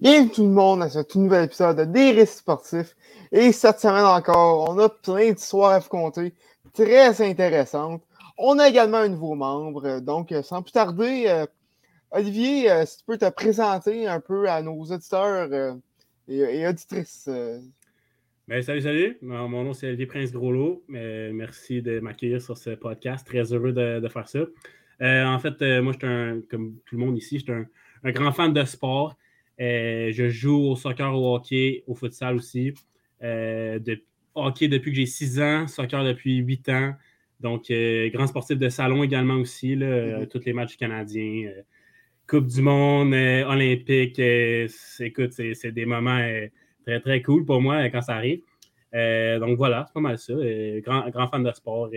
Bienvenue tout le monde à ce tout nouvel épisode des Récits sportifs. Et cette semaine encore, on a plein d'histoires à vous conter, très intéressantes. On a également un nouveau membre. Donc, sans plus tarder, euh, Olivier, euh, si tu peux te présenter un peu à nos auditeurs euh, et, auditrices. Ben, salut, salut. Mon, nom, c'est Olivier Prince Groslo. merci de m'accueillir sur ce podcast. Très heureux de, faire ça. en fait, moi, je suis un, comme tout le monde ici, je suis un grand fan de sport. Euh, je joue au soccer, au hockey, au futsal aussi. Euh, de, hockey depuis que j'ai 6 ans, soccer depuis 8 ans. Donc, euh, grand sportif de salon également aussi, là, mm-hmm. tous les matchs canadiens. Coupe du Monde, Olympique. écoute, c'est des moments très, très cool pour moi quand ça arrive. donc voilà, c'est pas mal ça. grand, grand fan de sport,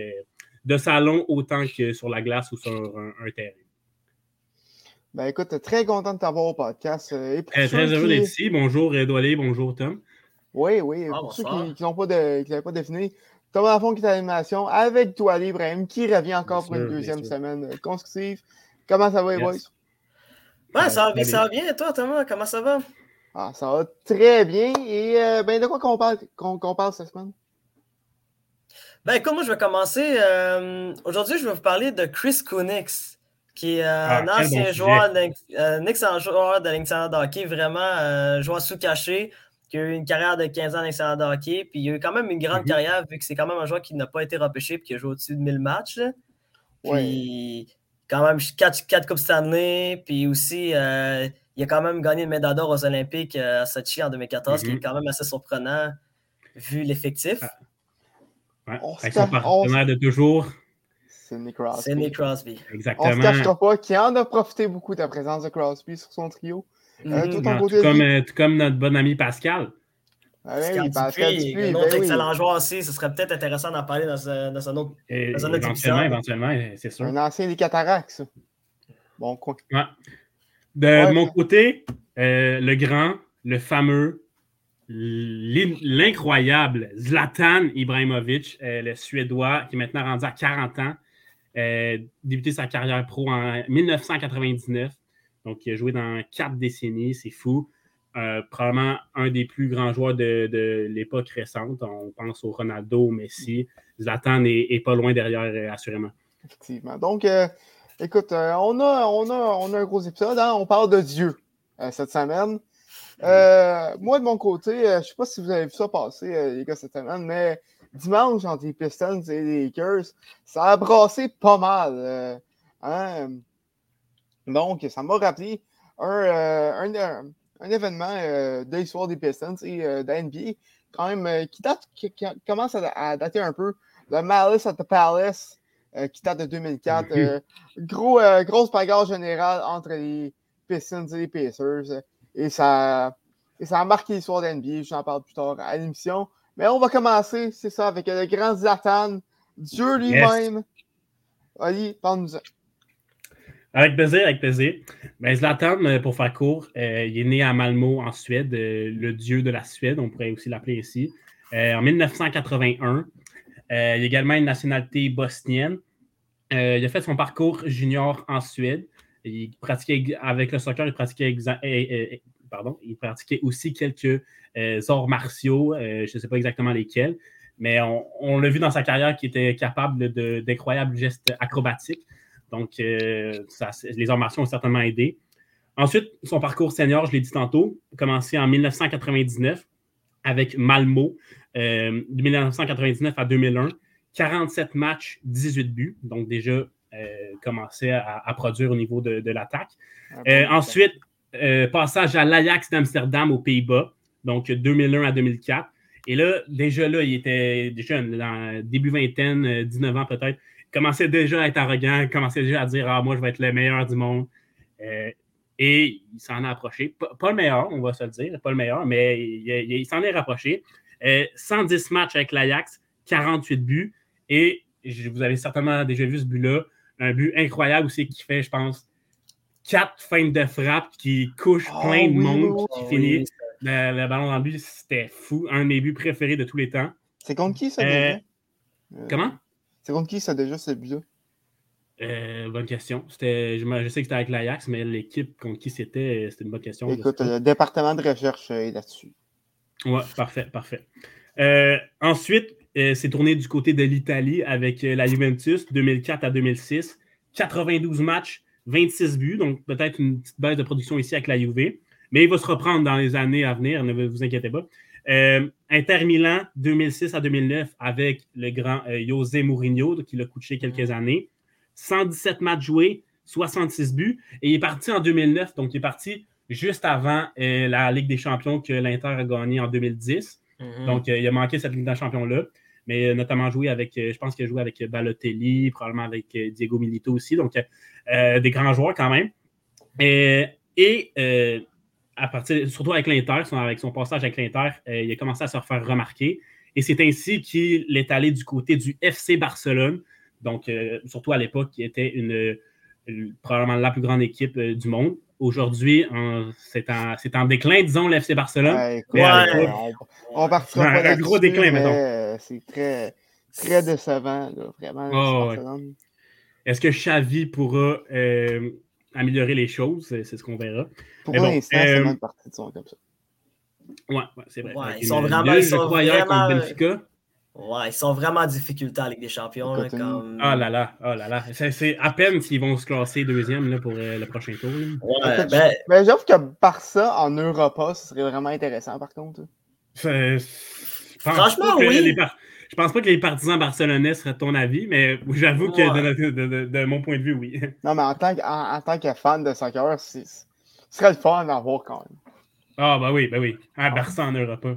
de salon autant que sur la glace ou sur un terrain. Ben écoute, très content de t'avoir au podcast. Euh, très, heureux d'être ici. Bonjour Edouard, bonjour Tom. Oui, oui. Ah, pour ceux qui n'ont pas, de, pas défini, Thomas Lafont qui est à l'animation avec toi, Ibrahim, qui revient encore pour une deuxième semaine euh, consécutive. Comment ça va, les boys? Ouais, ça, va, ça va bien, toi, Thomas? Comment ça va? Ah, ça va très bien. Et euh, ben, de quoi qu'on parle, qu'on, parle cette semaine? Ben, écoute, moi, je vais commencer. aujourd'hui, je vais vous parler de Chris Kunix qui est euh, ah, un ancien joueur, un excellent joueur de l'excellent hockey, vraiment un euh, joueur sous-caché, qui a eu une carrière de 15 ans dans l'excellent hockey, puis il a eu quand même une grande mhm. carrière, vu que c'est quand même un joueur qui n'a pas été repêché, puis qui a joué au-dessus de 1000 matchs. Puis, quand même, 4, 4 Coupes Stanley, puis aussi, euh, il a quand même gagné une médaille d'or aux Olympiques à Sochi en 2014, ce qui est mhm. quand même assez surprenant, vu l'effectif. Ah. Avec son partenaire de toujours. C'est Nick Crosby. Exactement. On ne se cachera pas qu'il en a profité beaucoup de la présence de Crosby sur son trio. Euh, mhm. tout, comme, euh, tout, comme, notre bon ami Pascal. Ah oui, Pascal Dupuis, un autre ben excellent joueur aussi. Ce serait peut-être intéressant d'en parler dans, dans, un autre, Et, dans un autre éventuellement, éventuellement, c'est sûr. Un ancien des cataractes, ça. Bon, quoi. Ouais. De mon côté, euh, le grand, le fameux, l'incroyable Zlatan Ibrahimovic, le Suédois, qui est maintenant rendu à 40 ans, euh, débuté sa carrière pro en 1999. Donc, il a joué dans quatre décennies, c'est fou. Euh, probablement un des plus grands joueurs de, l'époque récente. On pense au Ronaldo, au Messi. Zlatan n'est pas loin derrière, euh, assurément. Effectivement. Donc, écoute, on, a, on, a, on a un gros épisode. Hein. On parle de Dieu cette semaine. moi, de mon côté, je ne sais pas si vous avez vu ça passer, les gars, cette semaine, mais dimanche entre les Pistons et les Lakers, ça a brassé pas mal. Euh, hein. Donc, ça m'a rappelé un, euh, un, événement euh, de l'histoire des Pistons et de quand même, qui, date, qui, commence à, dater un peu. Le Malice at the Palace, qui date de 2004. Mhm. gros, grosse bagarre générale entre les Pistons et les Pacers. Et ça, et ça a marqué l'histoire d'NBA. J'en parle plus tard à l'émission. Mais on va commencer, c'est ça, avec le grand Zlatan, Dieu lui-même. Allez, parle-nous Avec plaisir, avec plaisir. Ben, Zlatan, euh, pour faire court, euh, il est né à Malmo, en Suède, euh, le dieu de la Suède, on pourrait aussi l'appeler ici, en 1981. il a également une nationalité bosnienne. il a fait son parcours junior en Suède. Il pratiquait avec le soccer, il pratiquait, pardon, il pratiquait aussi quelques arts martiaux, euh, je ne sais pas exactement lesquels, mais on, l'a vu dans sa carrière qui était capable d'incroyables gestes acrobatiques. Donc, euh, les arts martiaux ont certainement aidé. Ensuite, son parcours senior, je l'ai dit tantôt, a commencé en 1999 avec Malmo, de 1999 à 2001. 47 matchs, 18 buts, donc déjà commencé à, produire au niveau de, l'attaque. Ah, ensuite, passage à l'Ajax d'Amsterdam aux Pays-Bas, donc 2001 à 2004. Et là, déjà là, il était jeune, dans début vingtaine, 19 euh, ans peut-être. Il commençait déjà à être arrogant, il commençait déjà à dire Ah, moi, je vais être le meilleur du monde. Euh, et il s'en a approché. Pas, le meilleur, on va se le dire, pas le meilleur, mais il, s'en est rapproché. 110 euh, matchs avec l'Ajax, 48 buts. Et vous avez certainement déjà vu ce but-là. Un but incroyable aussi qui fait, je pense, quatre feintes de frappe qui couche ah plein de monde, qui finit le, ballon dans le but, c'était fou. Un de mes buts préférés de tous les temps. C'est contre qui ça déjà? Euh, comment? C'est contre qui ça déjà, ce but-là? Euh, bonne question. Je, je, sais que c'était avec l'Ajax, mais l'équipe contre qui c'était, c'était une bonne question. Écoute, le département de recherche est là-dessus. Ouais, parfait, parfait. ensuite, c'est tourné du côté de l'Italie avec la Juventus 2004 à 2006. 92 matchs, 26 buts, donc peut-être une petite baisse de production ici avec la Juve. Mais il va se reprendre dans les années à venir, ne vous inquiétez pas. Euh, Inter Milan, 2006 à 2009, avec le grand euh, José Mourinho, qui l'a coaché quelques années. 117 matchs joués, 66 buts. Et il est parti en 2009, donc il est parti juste avant euh, la Ligue des Champions que l'Inter a gagné en 2010. Mm-hmm. Donc, il a manqué cette Ligue des Champions-là, mais notamment joué avec, je pense qu'il a joué avec Balotelli, probablement avec Diego Milito aussi. Donc, des grands joueurs quand même. et à partir, surtout avec l'Inter, avec son passage avec l'Inter, euh, il a commencé à se faire remarquer. Et c'est ainsi qu'il est allé du côté du FC Barcelone, donc euh, surtout à l'époque, qui était une, probablement la plus grande équipe euh, du monde. Aujourd'hui, c'est en, en, déclin, disons, l'FC Barcelone. on, partira pas un gros déclin, mais C'est très, très décevant, vraiment. Oh, Est-ce que Xavi pourra améliorer les choses, c'est ce qu'on verra. Pour l'instant, c'est euh, même partie de son comme ça. Ouais, ouais c'est vrai. Ouais, ils sont vraiment. Ils sont vraiment... Benfica. Ouais, ils sont vraiment en difficulté avec des champions. Là, comme... Ah là là, oh là là. C'est à peine s'ils vont se classer deuxième là, pour euh, le prochain tour. Ouais, ben... Mais j'avoue que ça en Europa, ce serait vraiment intéressant par contre. Franchement, oui. Je pense pas que les partisans barcelonais seraient ton avis, mais j'avoue que de, mon point de vue, oui. Non, mais en tant que, en, tant que fan de soccer, ce serait le fun d'en voir quand même. Ah, bah oui, bah oui. Ah, Barça en Europa.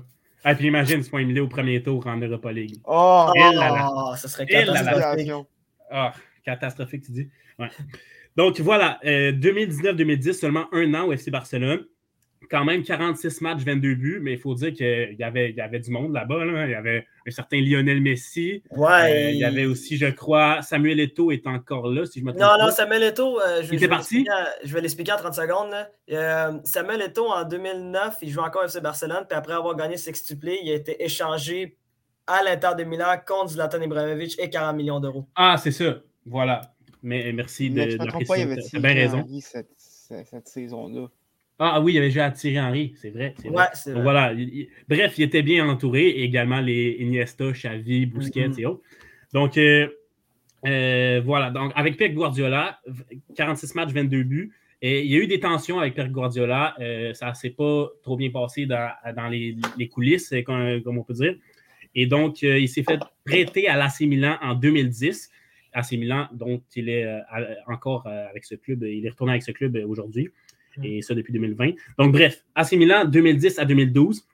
Ah, puis imagine ce point Emilio au premier tour en Europa League. Oh, oh ça serait catastrophique. Ah, catastrophique, tu dis. Ouais. Donc voilà, 2019-2010, euh, seulement un an au FC Barcelone quand même 46 matchs, 22 buts, mais il faut dire qu'il y avait, il y avait du monde là-bas. Il y avait un certain Lionel Messi. Ouais. Euh, il y avait aussi, je crois, Samuel Eto'o est encore là, si je me trompe. Non, non, Samuel Eto'o, euh, je, il parti? je vais l'expliquer en 30 secondes. Euh, Samuel Eto'o, en 2009, il joue encore FC Barcelone, puis après avoir gagné sextuplé, il a été échangé à l'Inter de Milan contre Zlatan Ibrahimovic et 40 millions d'euros. Ah, c'est ça. Voilà. Mais merci de, de Tu as bien raison. cette, cette saison-là. Ah oui, il avait déjà attiré Henry, c'est vrai. Voilà. bref, il était bien entouré. également les Iniesta, Xavi, Busquets mm-hmm. et autres. Donc, euh, euh, voilà. Donc, avec Pep Guardiola, 46 matchs, 22 buts. Et il y a eu des tensions avec Pep Guardiola. Euh, ça ne s'est pas trop bien passé dans, les, coulisses, comme, on peut dire. Et donc, il s'est fait prêter à l'AC Milan en 2010. AC Milan, donc il est encore avec ce club, il est retourné avec ce club aujourd'hui et ça depuis 2020. Donc, bref, AC Milan 2010 à 2012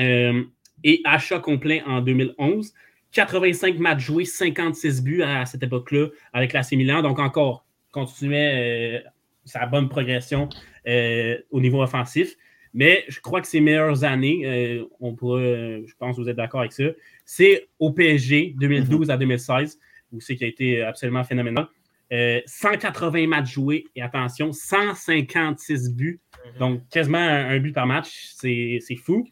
euh, et achat complet en 2011. 85 matchs joués, 56 buts à cette époque-là avec l'AC Milan. Donc, encore, continuait euh, sa bonne progression euh, au niveau offensif. Mais je crois que ses meilleures années, on pourrait, je pense que vous êtes d'accord avec ça, c'est au PSG 2012 à 2016, où c'est qui a été absolument phénoménal. 180 euh, matchs joués et attention, 156 buts. Mhm. Donc, quasiment un, but par match. C'est fou.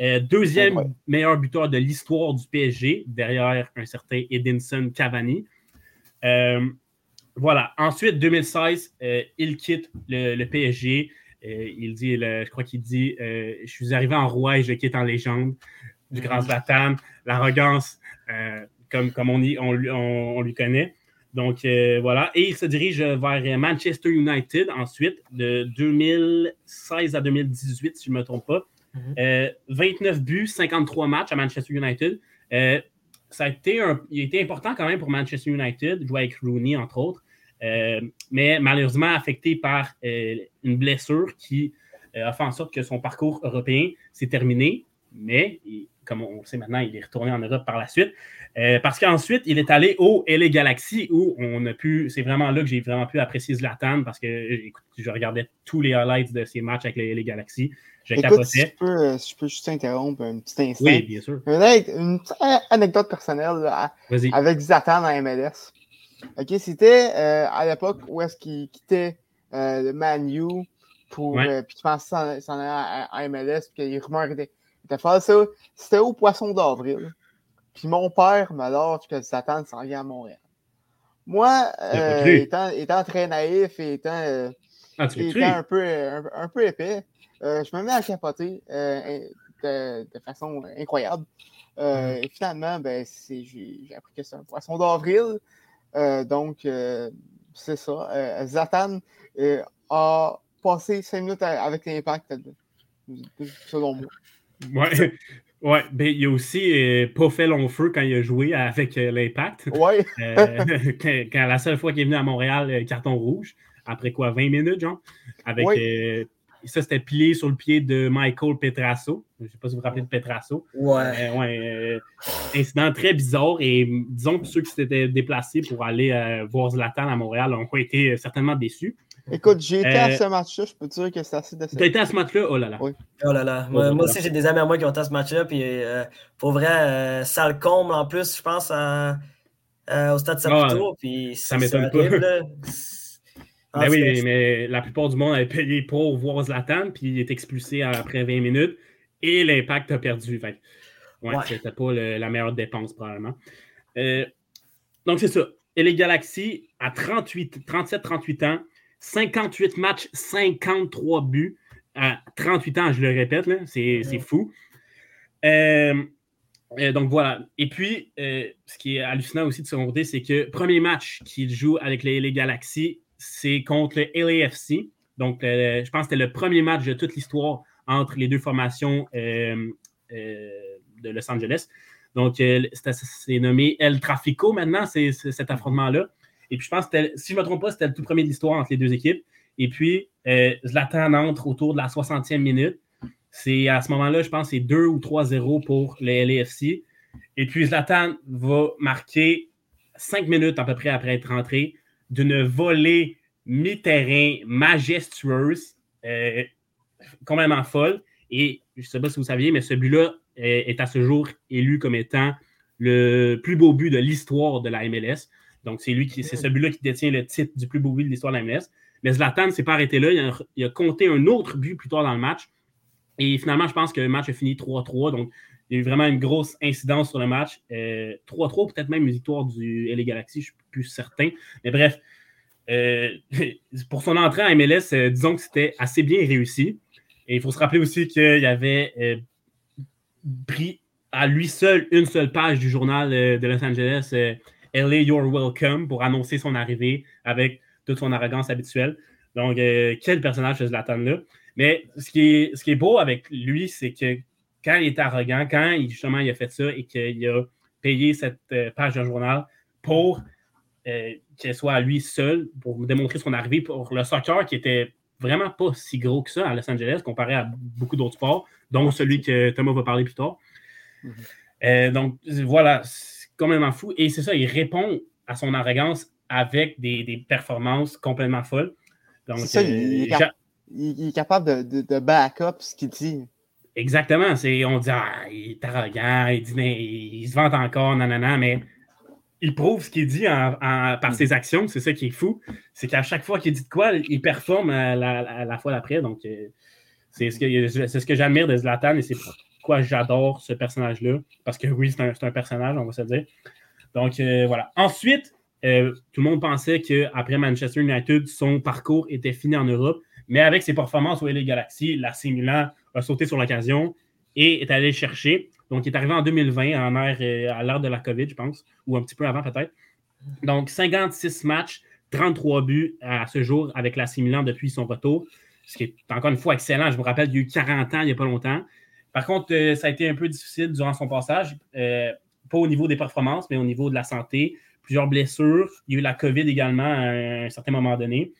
Euh, deuxième meilleur buteur de l'histoire du PSG, derrière un certain Edinson Cavani. Euh, voilà. Ensuite, 2016, il quitte le, PSG. il dit, je crois qu'il dit Je suis arrivé en roi et je quitte en légende du grand mhm. Zlatan. L'arrogance, comme, comme on, on, lui connaît. Donc euh, voilà. Et il se dirige vers Manchester United ensuite, de 2016 à 2018, si je ne me trompe pas. 29 mhm. euh, buts, 53 matchs à Manchester United. Euh, ça a été il a été important quand même pour Manchester United, jouer avec Rooney, entre autres. mais malheureusement affecté par une blessure qui a fait en sorte que son parcours européen s'est terminé. Mais, comme on le sait maintenant, il est retourné en Europe par la suite. Euh, parce qu'ensuite, il est allé au LA Galaxy où on a pu. C'est vraiment là que j'ai vraiment pu apprécier Zlatan parce que je regardais tous les highlights de ses matchs avec les LA Galaxy. Je capotais. Si je, peux, euh, je, peux, juste interrompre un petit instant. Oui, bien sûr. Une, petite anecdote personnelle avec Zlatan en MLS. OK, c'était euh, à l'époque où est-ce qu'il quittait le Man U pour. puis tu penses que s'en allait en MLS, puis les rumeurs étaient. C'était au Poisson d'avril. Puis mon père me lâche que Satan s'en vient à Montréal. Moi, étant, très naïf et étant, ah, un, peu, un, peu épais, je me mets à capoter de, façon incroyable. Mm-hmm. Et finalement, ben, j'ai appris que c'est un poisson d'avril. donc, c'est ça. Zatan a passé cinq minutes avec l'impact, selon moi. Ouais. Ouais, ben, il a aussi euh, pas fait long feu quand il a joué avec euh, l'Impact. Ouais. Euh, quand, la seule fois qu'il est venu à Montréal, carton rouge, après quoi, 20 minutes, genre, avec ça, c'était plié sur le pied de Michael Petrasso. Je ne sais pas si vous vous rappelez de Petrasso. Ouais. ouais incident très bizarre. Et disons que ceux qui s'étaient déplacés pour aller voir Zlatan à Montréal ont été certainement déçus. Écoute, j'ai été à euh, ce match-là, je peux te dire que c'est assez décevant. Tu as été à ce match-là? Oh là là. Oui. Oh là là. Moi, aussi, j'ai des amis à moi qui ont été à ce match-là. Puis euh, pour vrai, euh, ça le comble en plus, je pense, au stade Saputo. puis ça m'étonne pas. Mais ben oui, mais la plupart du monde avait payé pour voir Zlatan, puis il est expulsé après 20 minutes, et l'impact a perdu. Fait. Ouais, c'était pas la meilleure dépense, probablement. donc, c'est ça. Et les Galaxies, à 37-38 ans, 58 matchs, 53 buts à 38 ans, je le répète, c'est fou. Euh, euh, donc voilà. Et puis, euh, ce qui est hallucinant aussi de son côté, c'est que premier match qu'il joue avec les LA Galaxy, c'est contre le LAFC. Donc, je pense que c'était le premier match de toute l'histoire entre les deux formations de Los Angeles. Donc, c'est nommé El Trafico maintenant, c'est cet affrontement-là. Et puis, je pense que si je ne me trompe pas, c'était le tout premier de l'histoire entre les deux équipes. Et puis, euh, Zlatan entre autour de la 60e minute. C'est à ce moment-là, je pense, c'est 2 ou 3-0 pour les LAFC. Et puis, Zlatan va marquer 5 minutes à peu près après être rentré d'une volée mi-terrain majestueuse, euh, complètement folle. Et je ne sais pas si vous saviez, mais ce but-là est à ce jour élu comme étant le plus beau but de l'histoire de la MLS. Donc, c'est lui qui, c'est celui-là qui détient le titre du plus beau but de l'histoire de la MLS. Mais Zlatan ne s'est pas arrêté là. Il a, compté un autre but plus tard dans le match. Et finalement, je pense que le match a fini 3-3. Donc, il y a eu vraiment une grosse incidence sur le match. 3-3, euh, peut-être même une victoire du LA Galaxy, je ne suis plus certain. Mais bref, euh, pour son entrée en MLS, euh, disons que c'était assez bien réussi. Et il faut se rappeler aussi qu'il avait pris à lui seul une seule page du journal de Los Angeles LA You're Welcome pour annoncer son arrivée avec toute son arrogance habituelle. Donc, euh, quel personnage ce Zlatan-là? Mais ce qui, est, ce qui est beau avec lui, c'est que quand il est arrogant, quand il, justement il a fait ça et qu'il a payé cette euh, page de journal pour euh, qu'elle soit à lui seul, pour démontrer son arrivée pour le soccer qui était vraiment pas si gros que ça à Los Angeles comparé à beaucoup d'autres sports, dont celui que Thomas va parler plus tard. Mm-hmm. donc, voilà, complètement fou. Et c'est ça, il répond à son arrogance avec des, performances complètement folles. Donc, ça, il, est capable de, de, back up ce qu'il dit. Exactement. C'est, on dit, ah, il est arrogant, il, dit, il se vante encore, nanana, mais il prouve ce qu'il dit par ses actions. C'est ça qui est fou. C'est qu'à chaque fois qu'il dit de quoi, il performe à la, fois d'après. Donc, euh, c'est ce que, c'est ce que j'admire de Zlatan et c'est j'adore ce personnage-là. Parce que oui, c'est un, personnage, on va se dire. Donc euh, voilà. Ensuite, euh, tout le monde pensait qu'après Manchester United, son parcours était fini en Europe. Mais avec ses performances au LA Galaxy, la a sauté sur l'occasion et est allé chercher. Donc, il est arrivé en 2020, en euh, à l'heure de la COVID, je pense, ou un petit peu avant peut-être. Donc, 56 matchs, 33 buts à ce jour avec la depuis son retour, ce qui est encore une fois excellent. Je me rappelle, il y a eu 40 ans il n'y a pas longtemps. Par contre, euh, ça a été un peu difficile durant son passage, euh, pas au niveau des performances, mais au niveau de la santé. Plusieurs blessures. Il y a eu la COVID également à un certain moment donné.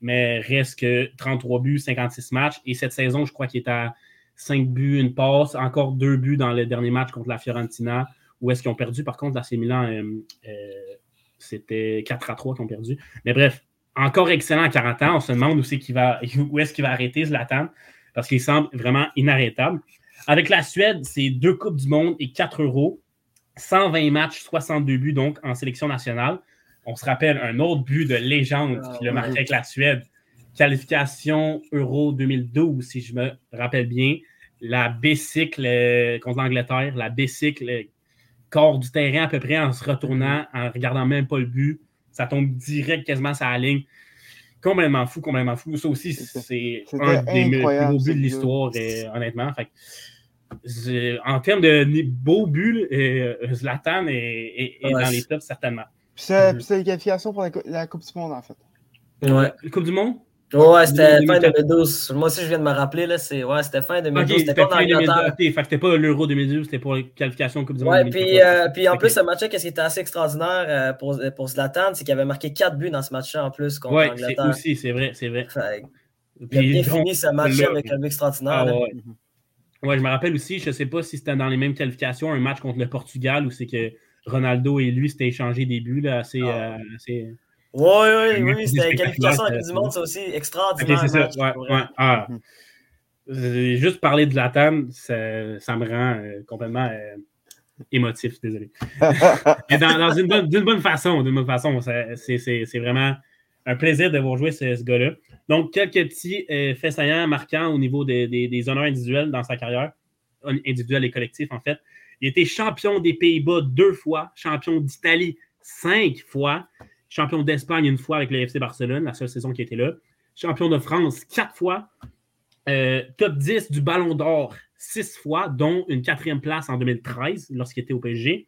Mais reste que 33 buts, 56 matchs. Et cette saison, je crois qu'il est à 5 buts, une passe, encore deux buts dans le dernier match contre la Fiorentina. Où est-ce qu'ils ont perdu? Par contre, la Milan, euh, c'était 4 à 3 qu'ils ont perdu. Mais bref, encore excellent à 40 ans. On se demande où est-ce qu'il va arrêter Zlatan parce qu'il semble vraiment inarrêtable. Avec la Suède, c'est deux Coupes du Monde et quatre euros. 120 matchs, 62 buts donc en sélection nationale. On se rappelle un autre but de légende ah, qui le marqué avec la Suède. Qualification Euro 2012, si je me rappelle bien. La bicycle euh, contre l'Angleterre, la bicycle euh, corps du terrain à peu près en se retournant, en regardant même pas le but. ça tombe direct quasiment sur la ligne. Complètement fou, complètement fou. Ça aussi, c'est un des plus beaux buts de l'histoire, honnêtement. en termes de beaux buts, Zlatan est, dans les tops, certainement. C'est les qualifications pour la, Coupe du Monde, en fait. Ouais. La Coupe du Monde? Ouais, c'était fin 2012. Moi aussi, je viens de me rappeler, là, c'est ouais, c'était fin 2012. c'était pas dans l'Angleterre. c'était pas l'Euro 2012, c'était pour la qualification Coupe du Monde. Ouais, puis, euh, puis en plus, ce match-là, qu'est-ce qui était assez extraordinaire euh, pour, pour Zlatan, c'est qu'il avait marqué 4 buts dans ce match-là en plus contre ouais, l'Angleterre. Ouais, aussi, c'est vrai, c'est vrai. il a bien fini ce match-là avec un but extraordinaire. Ah, ouais. ouais, je me rappelle aussi, je sais pas si c'était dans les mêmes qualifications, un match contre le Portugal où c'est que Ronaldo et lui s'étaient échangé des buts, là, assez... Ah. Euh, assez oui, oui, oui, c'était la qualification du Monde, c'est aussi extraordinaire. c'est ça, ouais, ouais. Ah. Juste parler de la table, ça, ça me rend euh, complètement euh, émotif, désolé. Mais dans, dans une bonne, d'une bonne façon, d'une bonne façon, c'est, vraiment un plaisir de voir jouer ce, ce gars-là. Donc, quelques petits euh, faits saillants marquants au niveau des, des, des, honneurs individuels dans sa carrière, individuels et collectifs, en fait. Il a été champion des Pays-Bas deux fois, champion d'Italie cinq fois, champion d'Espagne une fois avec le FC Barcelone, la seule saison qui était là, champion de France quatre fois, euh, top 10 du Ballon d'Or six fois, dont une quatrième place en 2013 lorsqu'il était au PSG.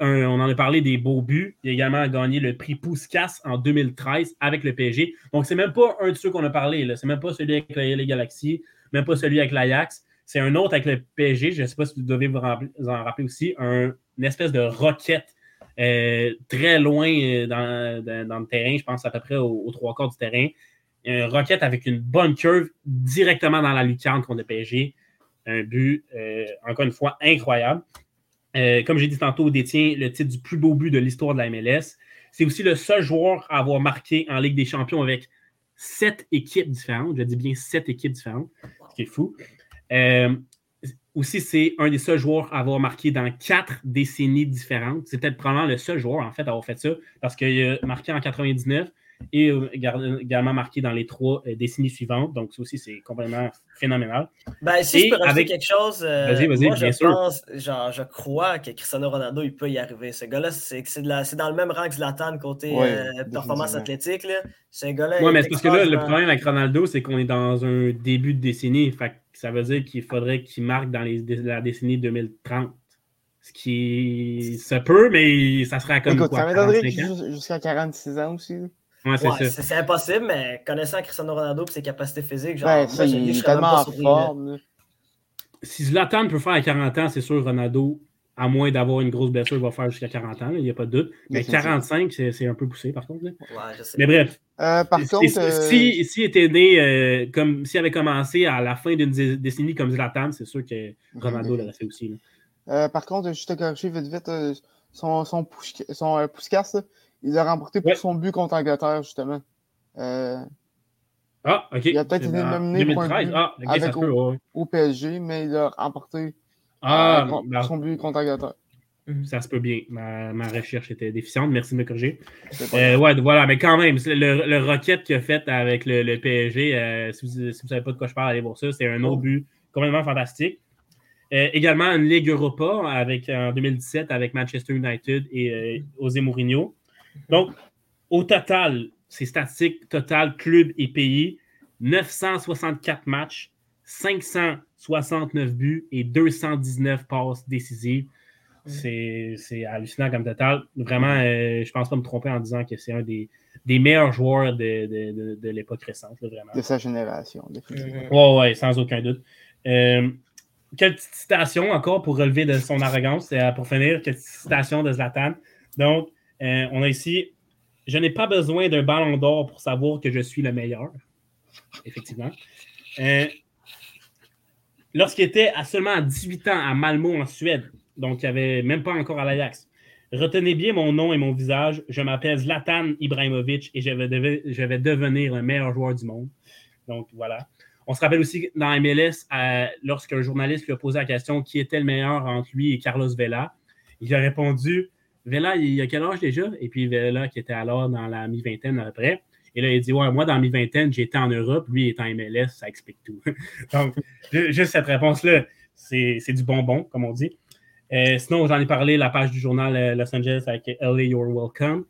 on en a parlé des beaux buts. Il a également gagné le prix Pouskas en 2013 avec le PSG. Donc, c'est même pas un de ceux qu'on a parlé. C'est même pas celui avec les Galaxies, même pas celui avec l'Ajax. C'est un autre avec le PSG. Je ne sais pas si vous devez vous, en rappeler aussi. Un, une espèce de roquette euh, très loin euh, dans, le terrain, je pense à peu près aux, trois quarts du terrain. Un roquette avec une bonne curve directement dans la lucarne le PSG. Un but, euh, encore une fois, incroyable. comme j'ai dit tantôt, détient le titre du plus beau but de l'histoire de la MLS. C'est aussi le seul joueur à avoir marqué en Ligue des Champions avec sept équipes différentes. Je dis bien sept équipes différentes, ce qui est fou aussi, c'est un des seuls joueurs à avoir marqué dans quatre décennies différentes. C'est peut-être probablement le seul joueur, en fait, à avoir fait ça, parce qu'il a marqué en 99 et également marqué dans les trois euh, décennies suivantes. Donc, ça aussi, c'est complètement phénoménal. Ben, si je peux rajouter quelque chose, euh, moi, je pense, genre, je crois que Cristiano Ronaldo, il peut y arriver. Ce gars-là, c'est dans le même rang que Zlatan côté euh, performance athlétique. C'est un gars-là. Oui, mais c'est parce que là, le problème avec Ronaldo, c'est qu'on est dans un début de décennie. Fait ça veut dire qu'il faudrait qu'il marque dans les, la décennie 2030. Ce qui se peut, mais ça serait comme Écoute, quoi, ça m'étonnerait jusqu'à 46 ans aussi. Ouais, c'est C'est impossible, mais connaissant Cristiano Ronaldo et ses capacités physiques, genre, ouais, ça, il est tellement en forme. Si Zlatan peut faire à 40 ans, c'est sûr, Ronaldo à moins d'avoir une grosse blessure, il va faire jusqu'à 40 ans, il n'y a pas de doute. Mais 45, c'est un peu poussé, par contre. Mais bref. Euh, par contre. Euh, si, si, était né, euh, comme s'il avait commencé à la fin d'une décennie comme Zlatan, c'est sûr que Ronaldo l'aurait fait aussi. par contre, juste à corriger vite vite, son, son, son Pouskas, il a remporté pour son but contre Angleterre, justement. ah, ok. Il a peut-être été nominé 2013. pour un but ah, avec au, PSG, mais il a remporté ah, euh, son but contre Agatha. Mhm. Ça se peut bien. Ma, recherche était déficiente. Merci de me corriger. Euh, ouais, voilà, mais quand même, le, le Rocket qu'il a fait avec le, PSG, euh, si vous ne savez pas de quoi je parle, allez voir ça. C'est un autre but complètement fantastique. également une Ligue Europa avec, en 2017 avec Manchester United et José Mourinho. Donc, au total, c'est statistique total, club et pays, 964 matchs, 569 buts et 219 passes décisives. Mm. C'est hallucinant comme total. Vraiment, je euh, je pense pas me tromper en disant que c'est un des, meilleurs joueurs de, l'époque récente. vraiment. De sa génération, définitivement. Oui, ouais, sans aucun doute. Euh, quelle petite citation encore pour relever de son arrogance, euh, pour finir, quelle petite citation de Zlatan. Donc, on a ici Je n'ai pas besoin d'un ballon d'or pour savoir que je suis le meilleur. Effectivement. Lorsqu'il était à seulement 18 ans à Malmo en Suède, donc il n'y avait même pas encore à l'Ajax. Retenez bien mon nom et mon visage. Je m'appelle Zlatan Ibrahimovic et je vais, je vais, devenir le meilleur joueur du monde. Donc voilà. On se rappelle aussi dans MLS, euh, lorsqu'un journaliste lui a posé la question qui était le meilleur entre lui et Carlos Vela, il a répondu Vela, il a quel âge déjà? Et puis Vela, qui était alors dans la mi-vingtaine après, et là, il dit Ouais, moi, dans mes vingtaines, j'étais en Europe, lui, il est en MLS, ça explique tout. Donc, juste cette réponse-là, c'est du bonbon, comme on dit. Euh, sinon, j'en ai parlé, la page du journal euh, Los Angeles avec LA You're Welcome.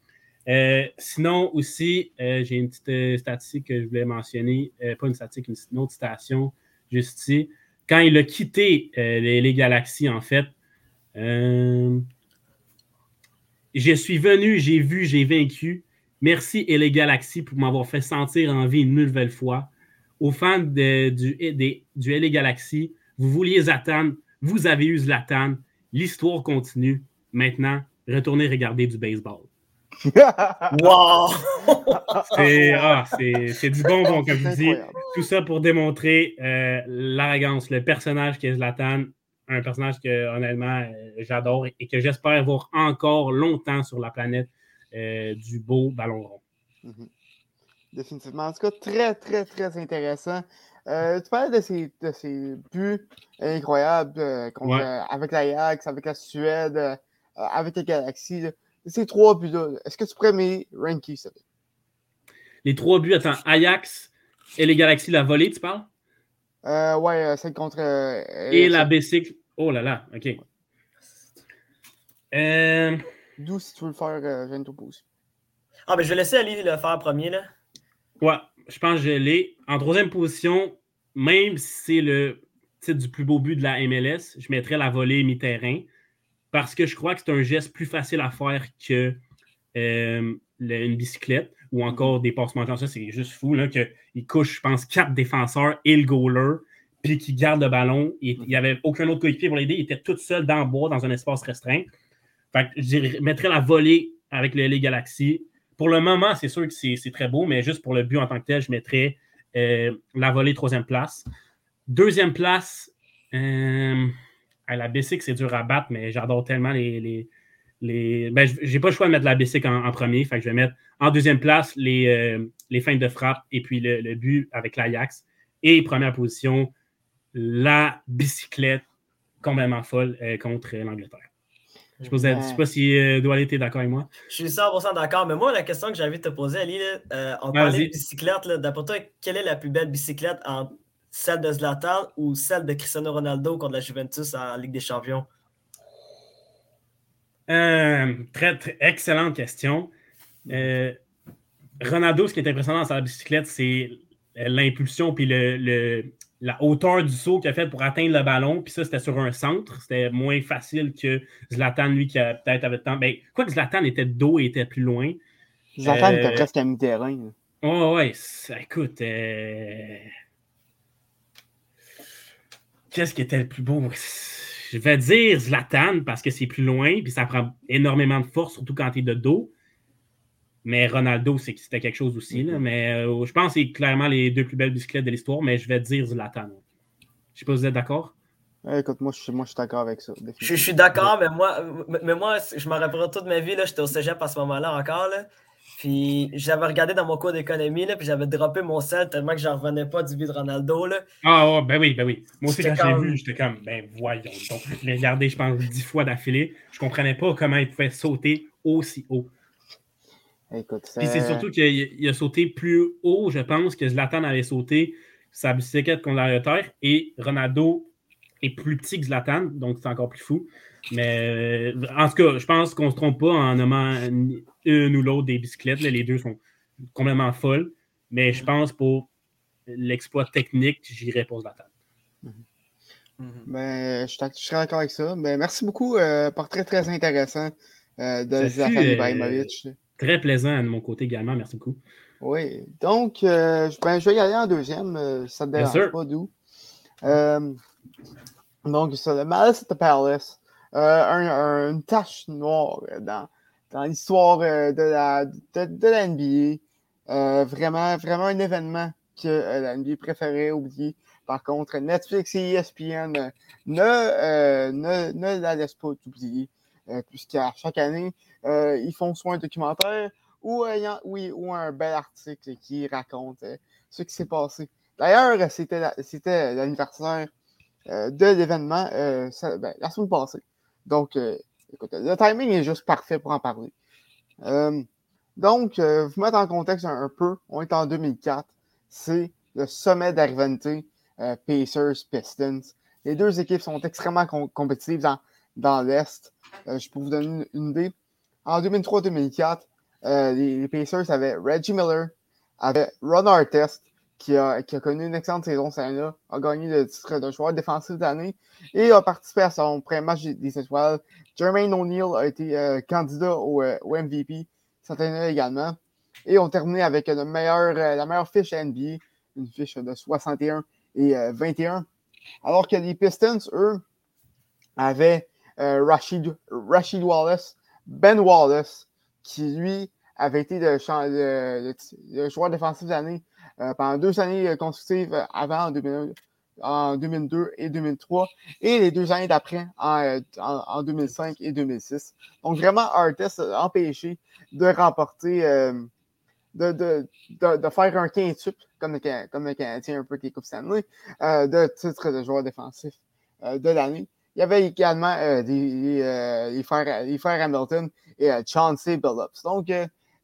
Euh, sinon, aussi, j'ai une petite statistique que je voulais mentionner. pas une statistique, une, autre citation, juste ici. Quand il a quitté les, Galaxies, en fait, je suis venu, j'ai vu, j'ai vaincu. Merci et les Galaxies pour m'avoir fait sentir en vie une nouvelle fois. Aux fans de, du, des, du LA Galaxy, vous vouliez Zatan, vous avez eu Zlatan. L'histoire continue. Maintenant, retournez regarder du baseball. wow! Ah, c'est du bonbon, comme je dis. Tout ça pour démontrer euh, l'arrogance, le personnage qui est Zlatan, un personnage que, honnêtement, euh, j'adore et que j'espère voir encore longtemps sur la planète euh, du beau ballon rond. Mhm. Définitivement. En tout cas, très, très, très intéressant. Euh, tu parles de ces, de ces buts incroyables euh, avec l'Ajax, avec la Suède, avec les Galaxies. Ces trois buts-là, est-ce que tu pourrais me ranker ça? Les trois buts, attends, Ajax et les Galaxies, la volée, tu parles? Euh, ouais, celle contre. et la bicycle. Oh là là, ok. D'où si tu veux le faire, je viens de Ah, ben je vais laisser Ali le faire premier, là. Ouais, je pense que je l'ai. En troisième position, même si c'est le titre du plus beau but de la MLS, je mettrais la volée mi-terrain parce que je crois que c'est un geste plus facile à faire que euh, une bicyclette ou encore des passements comme ça. C'est juste fou qu'il couche, je pense, quatre défenseurs et le goaler, puis qu'il garde le ballon. Il n'y avait aucun autre coéquipier pour l'aider. Il était tout seul dans le bois, dans un espace restreint. Fait que je mettrais la volée avec le LA Galaxy pour le moment, c'est sûr que c'est très beau, mais juste pour le but en tant que tel, je mettrais euh, la volée troisième place. Deuxième place, euh, à la Bessic, c'est dur à battre, mais j'adore tellement les. les, Ben, j'ai pas le choix de mettre la Bessic en, premier. Fait que je vais mettre en deuxième place les, euh, les feintes de frappe et puis le, but avec l'Ajax. Et première position, la bicyclette complètement folle contre l'Angleterre. Je ne sais pas si euh, Douali était d'accord avec moi? Je suis 100% d'accord, mais moi, la question que j'avais envie de te poser, Ali, euh, on parlait de bicyclette. D'après toi, quelle est la plus belle bicyclette entre celle de Zlatan ou celle de Cristiano Ronaldo contre la Juventus en Ligue des Champions? Euh, très, très, excellente question. Ronaldo, ce qui est impressionnant dans sa bicyclette, c'est l'impulsion puis le, la hauteur du saut qu'il a fait pour atteindre le ballon. Puis ça, c'était sur un centre. C'était moins facile que Zlatan, lui, qui a peut-être avait le temps. Ben, quoi que Zlatan était de dos et était plus loin. Zlatan était euh, presque à mi-terrain. Oh, ouais, écoute. Euh, qu'est-ce qui était le plus beau? Je vais dire Zlatan parce que c'est plus loin, puis ça prend énormément de force, surtout quand tu es de dos. Mais Ronaldo, c'était quelque chose aussi. Là. Mm-hmm. Mais euh, je pense que c'est clairement les deux plus belles bicyclettes de l'histoire, mais je vais dire Zlatan. Je ne sais pas si vous êtes d'accord. écoute, moi, je, moi, je suis d'accord avec ça. Je, suis d'accord, mais moi, mais moi, je me rappelle toute ma vie. J'étais au cégep à ce moment-là encore. Là. Puis j'avais regardé dans mon cours d'économie, puis j'avais droppé mon sel tellement que j'en revenais pas du but de Ronaldo. Là. Ah, ben oui, ben oui. Moi aussi, quand je l'ai vu, j'étais comme, ben voyons. Donc, je l'ai regardé, je pense, dix fois d'affilée. Je comprenais pas comment il pouvait sauter aussi haut. Puis c'est surtout qu'il a sauté plus haut, je pense, que Zlatan avait sauté sa bicyclette contre la terre et Ronaldo est plus petit que Zlatan, donc c'est encore plus fou. Mais euh, en tout cas, je pense qu'on ne se trompe pas en nommant une ou l'autre des bicyclettes. les deux sont complètement folles. Mais je pense pour l'exploit technique, j'irais pour Zlatan. Mm-hmm. Ben, je, suis d'accord avec ça. Ben, merci beaucoup. Euh, portrait très intéressant euh, de Zlatan Ibrahimovic. Très plaisant de mon côté également. Merci beaucoup. Oui. Donc, euh, ben, je vais y aller en deuxième. Euh, ça ne te dérange pas d'où. Euh, donc, ça, le Malice at the Palace. Une tache noire dans, dans l'histoire de la, de, la NBA. vraiment, vraiment un événement que la NBA préférait oublier. Par contre, Netflix et ESPN ne, ne, ne la laissent pas oublier, puisqu'à chaque année, euh, ils font soit un documentaire ou, euh, oui, ou un bel article qui raconte euh, ce qui s'est passé. D'ailleurs, c'était l'anniversaire de l'événement ben, la semaine passée. Donc, écoute, le timing est juste parfait pour en parler. donc, vous mettre en contexte un, peu, on est en 2004. C'est le sommet d'Arvente, Pacers, Pistons. Les deux équipes sont extrêmement compétitives dans, dans l'Est. je peux vous donner une idée. En 2003-2004, les, Pacers avaient Reggie Miller, avaient Ron Artest, qui a, connu une excellente saison cette année-là, a gagné le titre de joueur défensif d'année et a participé à son premier match des étoiles. Jermaine O'Neal a été candidat au, MVP cette année-là également. Et on terminé avec la meilleure, la meilleure fiche NBA, une fiche de 61 et 21. Alors que les Pistons, eux, avaient euh, Rashid, Wallace, Ben Wallace, qui lui avait été le, joueur défensif d'année euh, pendant deux années consécutives avant en, 2002 et 2003, et les deux années d'après en, 2005 et 2006. Donc vraiment, Artest a empêché de remporter, euh, de, de, de, faire un quintuple, comme le, comme le Canadien un peu qui Coupe Stanley, de titre de joueur défensif de l'année. Il y avait également euh, euh, les, frères, Hamilton et euh, Chauncey Billups. Donc,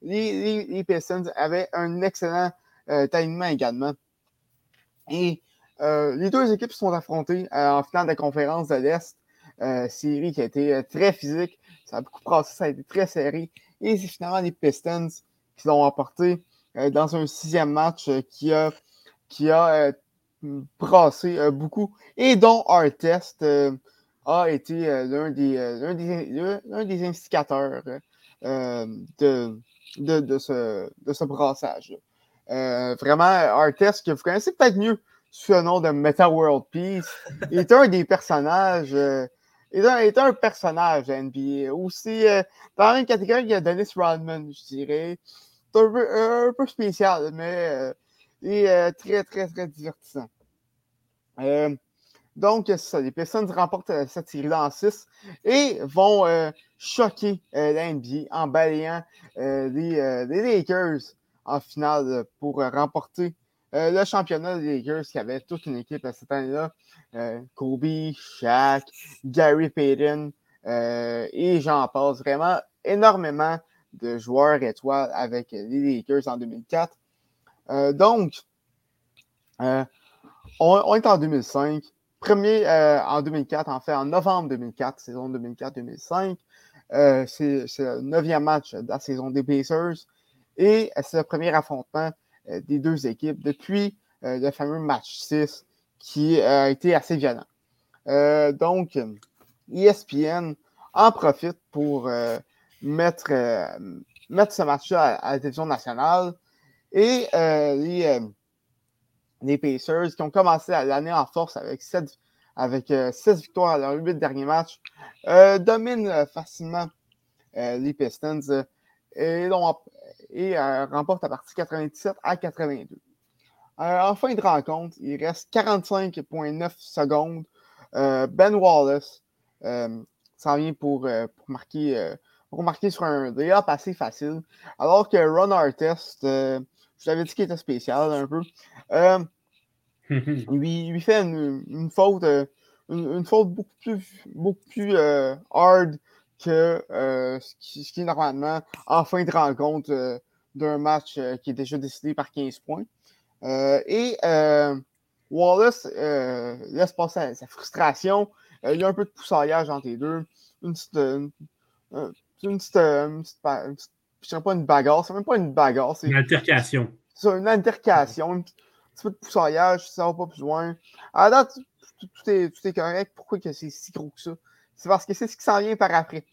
les, Pistons avaient un excellent timing également. Et les deux équipes se sont affrontées en finale de la conférence de l'Est. série qui a été très physique. Ça a beaucoup passé, ça a été très serré. Et c'est finalement les Pistons qui l'ont emporté dans un sixième match qui a, qui a brassé beaucoup et dont Artest a été euh, l'un des, euh, des, des, indicateurs euh, de, de, de, ce, de ce brassage. Vraiment, Artest, que vous connaissez peut-être mieux sous le nom de Meta World Peace, est un des personnages. est, un, est un personnage NBA. Aussi, dans la même catégorie, il y a Dennis Rodman, je dirais. C'est un peu, peu spécial, mais est très, très, très divertissant. Donc, ça, les Pistons remportent euh, cette série-là en 6 et vont euh, choquer euh, la NBA en balayant les, Lakers en finale pour remporter le championnat des Lakers qui avait toute une équipe cette année-là. Kobe, Shaq, Gary Payton et j'en passe vraiment énormément de joueurs étoiles avec les Lakers en 2004. donc, on, on, est en 2005. Premier euh, en 2004, en fait, en novembre 2004, saison 2004-2005. Euh, c'est le neuvième match de la saison des Pacers et c'est le premier affrontement euh, des deux équipes depuis le fameux match 6 qui a été assez violent. donc, ESPN en profite pour mettre, mettre ce match-là à, la télévision nationale et les Pacers qui ont commencé l'année en force avec 7 avec euh, victoires à leurs 8 derniers matchs, euh, dominent euh, facilement les Pistons et, et remportent la partie 97 à 82. en fin de rencontre, il reste 45,9 secondes. ben Wallace s'en vient pour, marquer, pour marquer sur un layup assez facile, alors que Ron Artest, je vous avais dit qu'il était spécial un peu. il, lui fait une, faute, euh, une, faute beaucoup plus, beaucoup plus euh, hard que euh, ce qui, est normalement en fin de rencontre d'un match qui est déjà décidé par 15 points. et Wallace laisse passer sa, frustration. il y a un peu de poussaillage entre les deux. Une petite. Une, une petite, je ne pas une bagarre, c'est même pas une bagarre. C'est une altercation. C'est une altercation, petit peu de poussaillage, ça va pas plus loin. À date, tout, est, tout est correct. Pourquoi que c'est si gros que ça? C'est parce que c'est ce qui s'en vient par après.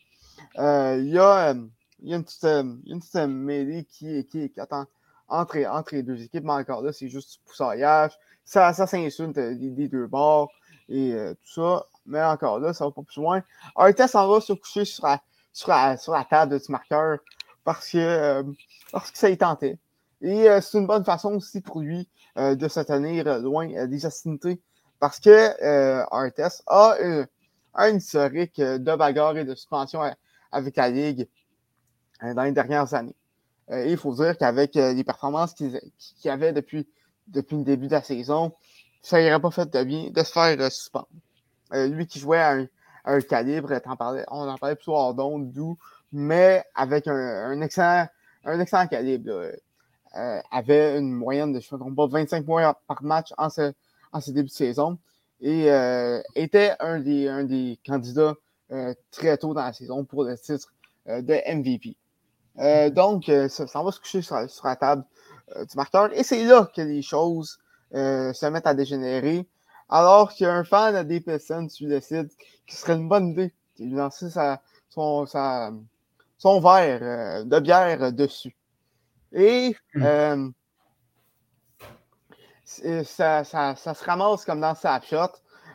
Euh, il y, a, euh, y, a une petite, euh, une petite mêlée qui, qui, qui attend entre, entre, les deux équipes, mais encore là, c'est juste du poussaillage. Ça, ça s'insulte des, deux bords et tout ça. Mais encore là, ça va pas plus loin. Artest s'en va se coucher sur la, sur la, sur la table du marqueur parce que, parce que ça y tentait. Et c'est une bonne façon aussi pour lui de se tenir loin des hostilités parce que Artest a un historique de bagarre et de suspension avec la Ligue dans les dernières années. il faut dire qu'avec les performances qu'il avait depuis, le début de la saison, ça n'aurait pas fait de bien de se faire suspendre. lui qui jouait à un, calibre, on en parlait plutôt hors d'onde, doux, mais avec un, excellent, un calibre. Euh, avait une moyenne de, je ne pas, 25 points par match en ce, en ce début de saison et euh, était un des, un des candidats euh, très tôt dans la saison pour le titre de MVP. donc, ça, va se coucher sur, la table du marqueur. Et c'est là que les choses se mettent à dégénérer. Alors qu'il y a un fan des Pistons qui décide qu'il serait une bonne idée de lancer son, son verre de bière dessus. Et mmh. Ça, ça, ça, se ramasse comme dans Snapshot.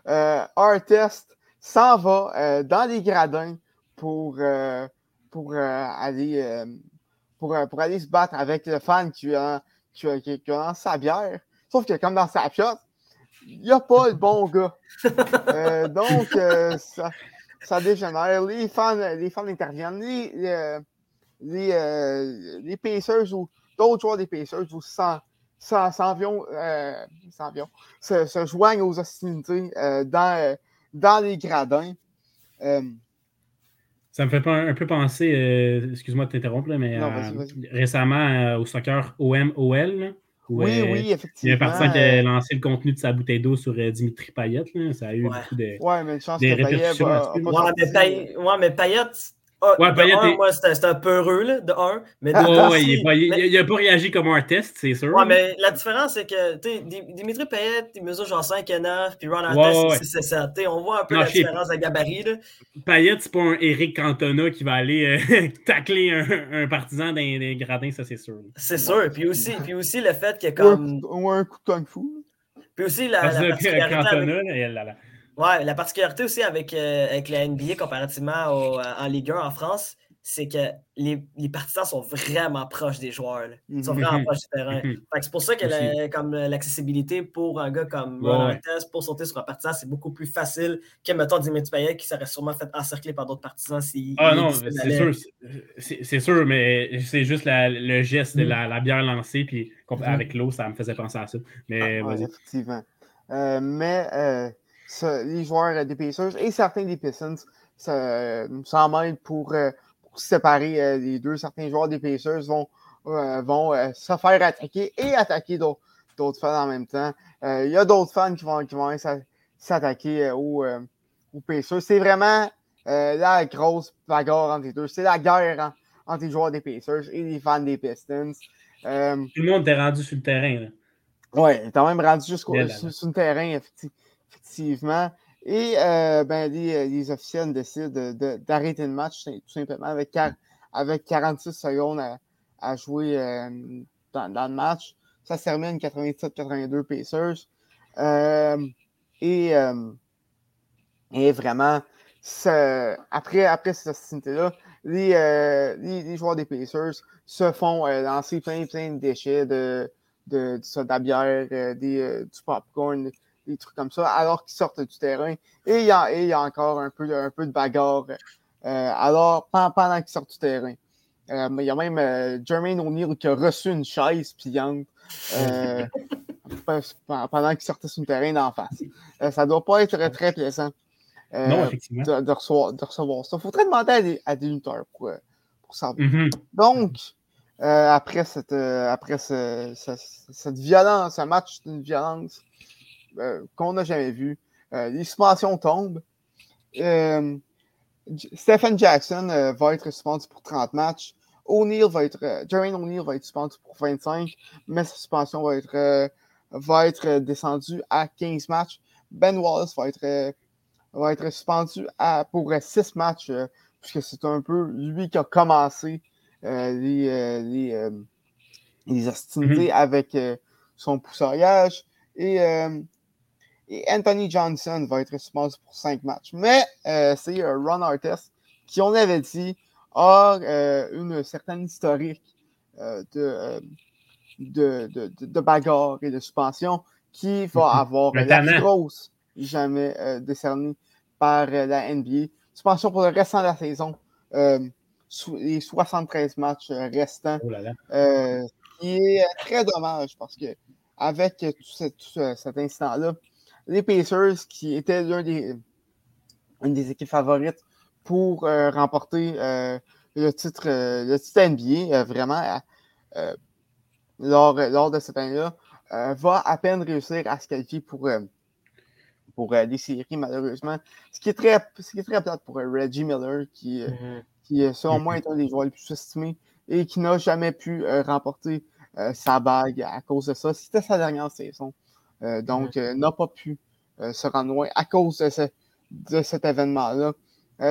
Euh, Artist s'en va euh, dans les gradins pour, euh, pour, aller, pour, pour, aller se battre avec le fan qui a, qui a, qui a sa bière. Sauf que comme dans sa shot, il n'y a pas le bon gars. donc, ça, ça dégénère. Les fans, les fans interviennent. Les, les, les Pacers ou d'autres joueurs des Pacers vous sentent s'en viennent, euh, se, se, joignent aux hostilités euh, dans, euh, dans les gradins. Euh, ça me fait un, peu penser, excuse-moi de t'interrompre, mais récemment au soccer OM-OL. Oui, oui, effectivement. Il y a un partisan qui a lancé le contenu de sa bouteille d'eau sur Dimitri Payet. Ça a eu beaucoup de. Ouais, mais une chance que Payet. Ouais, mais Payet, ah, ouais, un, moi, c'était un peu heureux, là, de un. Mais de ouais, il n'a pas, réagi comme un test, c'est sûr. Ouais, mais la différence, c'est que Dimitri Payet, il mesure genre 5 et 9, puis Ron Artest, c'est 6 7. On voit un peu la différence de gabarit. Là. Payet, c'est pas un Eric Cantona qui va aller euh, tacler un, un, partisan dans les gradins, ça, c'est sûr. C'est sûr. Puis aussi, puis aussi le fait que comme. Ou un coup de kung fu. Puis aussi la. la Cantona, avec... là, là. Ouais, la particularité aussi avec, euh, avec la NBA comparativement au, euh, en Ligue 1 en France, c'est que les, les, partisans sont vraiment proches des joueurs. Ils sont vraiment mhm. proches du terrain. Mhm. c'est pour ça que comme l'accessibilité pour un gars comme Ron pour sauter sur un partisan, c'est beaucoup plus facile que, mettons, Dimitri Payet qui serait sûrement fait encercler par d'autres partisans. Si ah non, c'est sûr, c'est sûr, mais c'est juste le geste de mhm. la, bière lancée, puis avec l'eau, ça me faisait penser à ça. Mais ah, effectivement. Euh, mais les joueurs des Pacers et certains des Pistons s'en mêlent pour, euh, pour, séparer euh, les deux. Certains joueurs des Pacers vont, euh, vont se faire attaquer et attaquer d'autres fans en même temps. Il y a d'autres fans qui vont, qui vont s'attaquer aux, aux, Pacers. C'est vraiment la grosse bagarre entre les deux. C'est la guerre entre les joueurs des Pacers et les fans des Pistons. Tout le monde est rendu sur le terrain. Oui, il est quand même rendu jusqu'au sur, le terrain, effectivement effectivement. Et euh, ben, les, les, officiels décident d'arrêter le match tout simplement avec, avec 46 secondes à, jouer euh, dans, le match. Ça se termine 97-82 Pacers. Euh, et, et vraiment, après, après cette hostilité-là, les, les, joueurs des Pacers se font lancer plein, plein de déchets de, de, de soda bière, des, du popcorn, des trucs comme ça, alors qu'ils sortent du terrain. Et il y a, y a encore un peu, un peu de bagarre euh, alors, pendant qu'ils sortent du terrain. Euh, il y a même euh, Jermaine O'Neill qui a reçu une chaise pliante pendant qu'il sortait sur le terrain d'en face. ça ne doit pas être très plaisant de, recevoir, de, recevoir, ça. Il faudrait demander à des, lutteurs pour, pour savoir. Mm-hmm. Donc, après, cette, après cette violence, ce match d'une violence euh, qu'on n'a jamais vu. Euh, les suspensions tombent. Euh, Stephen Jackson va être suspendu pour 30 matchs. O'Neill va être, Jermaine O'Neill va être suspendu pour 25, mais sa suspension va être, va être descendue à 15 matchs. Ben Wallace va être, va être suspendu à, pour 6 matchs, puisque c'est un peu lui qui a commencé les, les, les hostilités mm-hmm. avec son poussaillage. Et et Anthony Johnson va être suspendu pour cinq matchs. Mais euh, c'est euh, Ron Artest qui, on avait dit, a euh, une certaine historique de, de, de, de, bagarre et de suspension qui va avoir la plus grosse jamais décernée par la NBA. Suspension pour le restant de la saison. les 73 matchs restants. Oh qui est très dommage parce que avec tout cet incident-là, les Pacers, qui étaient l'un des, une des équipes favorites pour euh, remporter euh, le, titre, euh, le titre NBA, vraiment, lors, lors, de cette année-là, va à peine réussir à se qualifier pour, pour les séries, malheureusement. Ce qui est très, ce qui est très plate pour Reggie Miller, qui, mm-hmm. qui selon moi, est un des joueurs les plus estimés et qui n'a jamais pu remporter sa bague à cause de ça. C'était sa dernière saison. Donc, n'a pas pu se rendre loin à cause de, cet événement-là.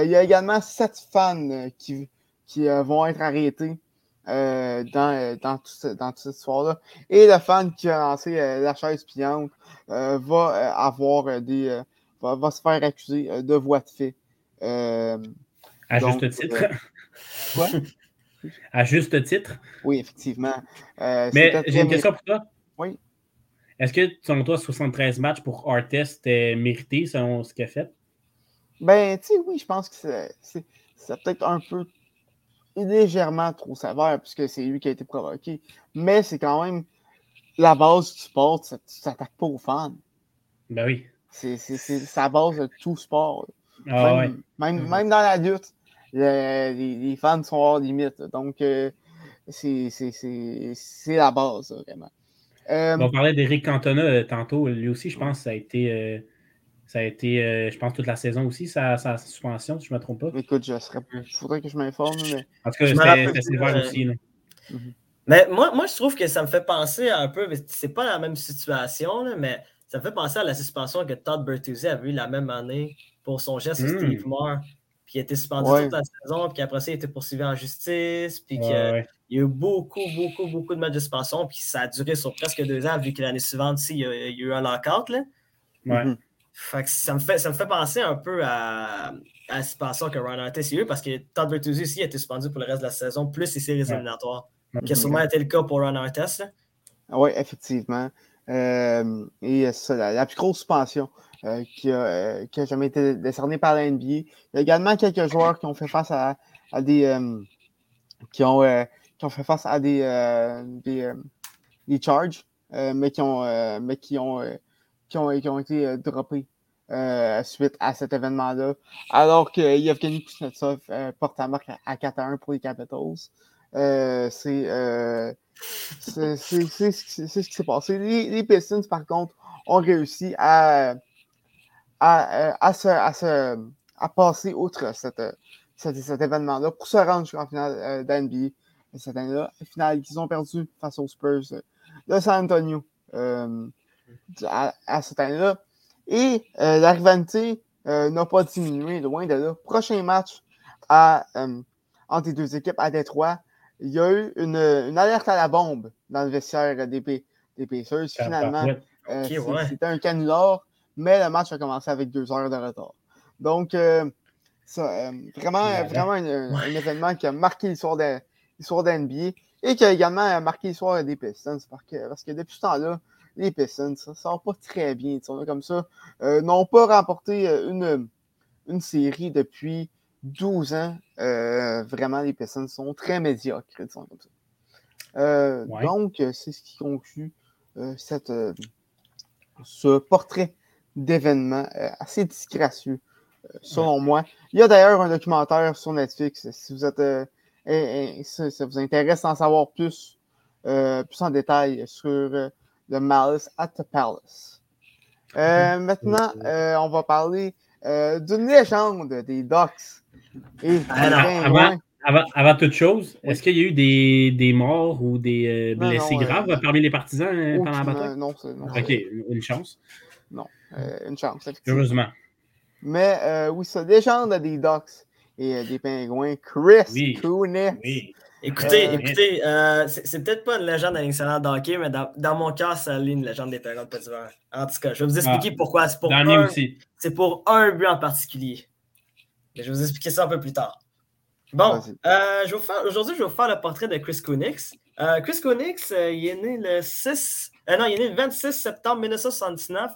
il y a également sept fans qui, qui vont être arrêtés dans, dans, toute cette histoire-là. Et le fan qui a lancé la chaise pliante va avoir des. Va, se faire accuser de voie de fait. à juste titre. Quoi? À juste titre. Oui, effectivement. Euh, Mais j'ai une question pour toi. Oui. Est-ce que, selon toi, 73 matchs pour Artest était mérité selon ce qu'il a fait? Ben, tu sais, oui, je pense que c'est peut-être un peu légèrement trop sévère puisque c'est lui qui a été provoqué. Mais c'est quand même la base du sport, tu t'attaques pas aux fans. Ben oui. C'est la base de tout sport. Ah, même, même, mm-hmm. même, dans la lutte, les, fans sont hors limite. Donc, euh, c'est la base, vraiment. Euh, on parlait d'Eric Cantona euh, tantôt. Lui aussi, je pense ça a été, ça a été je pense, toute la saison aussi, sa, sa suspension, si je ne me trompe pas. Écoute, je serais... il faudrait que je m'informe. Mais... En tout cas, c'était sévère aussi. Mhm. Mais moi, moi, je trouve que ça me fait penser un peu, c'est pas la même situation, là, mais ça me fait penser à la suspension que Todd Bertuzzi avait eu la même année pour son geste sur hmm. Steve Moore puis il a été suspendu toute la saison, puis après ça, il a été poursuivi en justice, puis qu'il y a eu beaucoup, beaucoup, beaucoup de matchs de suspension, puis ça a duré sur presque deux ans, vu que l'année suivante, il y, a, il y a eu un lockout. Là. Ouais. Mhm. Fait que ça, me fait, ça me fait penser un peu à, à la suspension que Ryan Artest a eu, parce que Todd Bertuzzi aussi a été suspendu pour le reste de la saison, plus les séries éliminatoires, qui a sûrement été le cas pour Ryan Artest. Oui, effectivement. Euh, et ça, la, plus grosse suspension euh, qui, a, euh, qui, a, jamais été décerné par la NBA. Il y a également quelques joueurs qui ont fait face à, à des euh, qui, ont, qui ont fait face à des, des, des, charges, mais qui ont mais qui ont, qui ont, qui ont été droppés suite à cet événement-là. Alors que Yevgeny Kuznetsov porte la marque à 4 1 pour les Capitals. c'est ce qui s'est passé. Les, les, Pistons, par contre, ont réussi à, à, à, se, à, se, à passer outre cet, événement-là pour se rendre jusqu'en finale euh, d'NBA cette année-là. Finale qu'ils ont perdu face aux Spurs de San Antonio euh, à, à, cette année-là. Et euh, la rivalité euh, n'a pas diminué, loin de là. Prochain match à, euh, entre les deux équipes à Détroit, il y a eu une, une alerte à la bombe dans le vestiaire des, des Pacers. Finalement, euh, c'était un canular mais le match a commencé avec deux heures de retard. Donc, euh, ça, euh, vraiment, vraiment un, événement qui a marqué l'histoire de, d'NBA et qui a également marqué l'histoire des Pistons parce que, parce que depuis ce temps-là, les Pistons, ça ne sort pas très bien. Comme ça, euh, n'ont pas remporté une, une série depuis 12 ans. vraiment, les Pistons sont très médiocres. Comme ça. Donc, c'est ce qui conclut cette, ce portrait d'événements euh, assez disgracieux, euh, selon moi. Il y a d'ailleurs un documentaire sur Netflix, si vous êtes euh, ça vous intéresse d'en savoir plus, plus en détail sur le Malice at the Palace. maintenant, on va parler d'une légende des Ducks. Et avant, avant, avant, toute chose, est-ce qu'il y a eu des, des morts ou des blessés graves parmi les partisans pendant la bataille? Non, non. Ok, une chance. Non. Euh, une chance. Heureusement. Mais euh, oui, ça légende des Ducks et euh, des Pingouins, Chris oui. Oui. Écoutez, écoutez, c'est peut-être pas une légende nationale d'hockey, mais dans, dans, mon cas, ça lit une légende des Pingouins de Pittsburgh. En tout cas, je vais vous expliquer ah. pourquoi. C'est pour, un, pour un but en particulier. je vais vous expliquer ça un peu plus tard. Bon, aujourd'hui, je vais vous faire le portrait de Chris Kunix. Chris Kunix, il est né le 6, non, il est né le 26 septembre 1979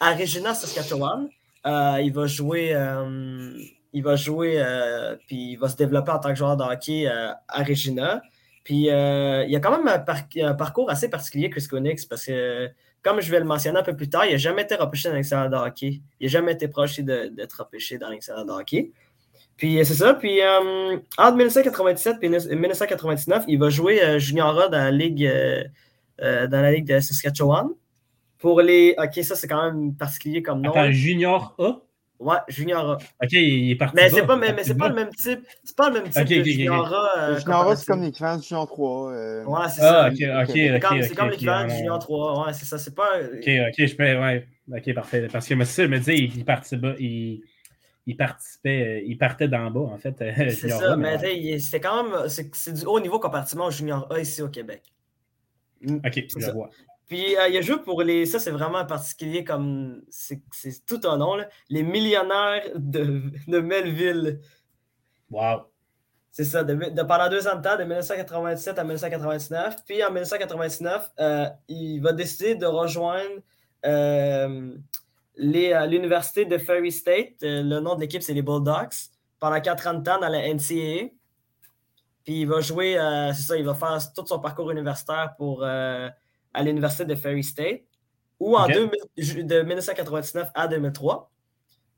à Regina, Saskatchewan. Euh, il va jouer, euh, il va jouer euh, puis il va se développer en tant que joueur de hockey à Regina. Puis il y a quand même un, parcours assez particulier, Chris Konix, parce que, comme je vais le mentionner un peu plus tard, il n'a jamais été repêché dans l'excellent de hockey. Il n'a jamais été proche d'être repêché dans l'excellent de hockey. Puis c'est ça. Puis entre 1997 et 1999, il va jouer junior dans la ligue, dans la ligue de Saskatchewan. Pour les. Ok, ça c'est quand même particulier comme nom. Junior A? Ouais, Junior A. Ok, il est parti. Mais c'est pas, mais, mais c'est pas le même type. C'est pas le même type okay, de okay, Junior A. Euh, junior A, c'est comme l'équivalent du Junior 3. Euh... Ouais, c'est ah, ça. Ok, ok, C'est comme, okay, comme l'équivalent du Junior 3. Ouais, c'est ça. C'est pas. Ok, ok, je peux. Ouais. Ok, parfait. Parce que ça, je me disais, il, participait. Il il participait, il partait d'en bas, en fait. C'est ça, a, mais, mais c'était quand même, c'est du haut niveau comparativement au Junior A ici au Québec. Ok, je vois. Puis euh, il y a joué pour les. Ça, c'est vraiment particulier comme. C'est tout un nom, là. Les millionnaires de, de Melville. Wow. C'est ça, de, de, pendant deux ans de temps, de 1997 à 1999. Puis en 1999, euh, il va décider de rejoindre euh, l'université de Ferry State. Euh, le nom de l'équipe, c'est les Bulldogs. Pendant quatre ans de temps dans la NCAA. Puis il va jouer, euh, c'est ça, il va faire tout son parcours universitaire pour euh, à l'université de Ferry State, ou en okay. 2000, de 1999 à 2003.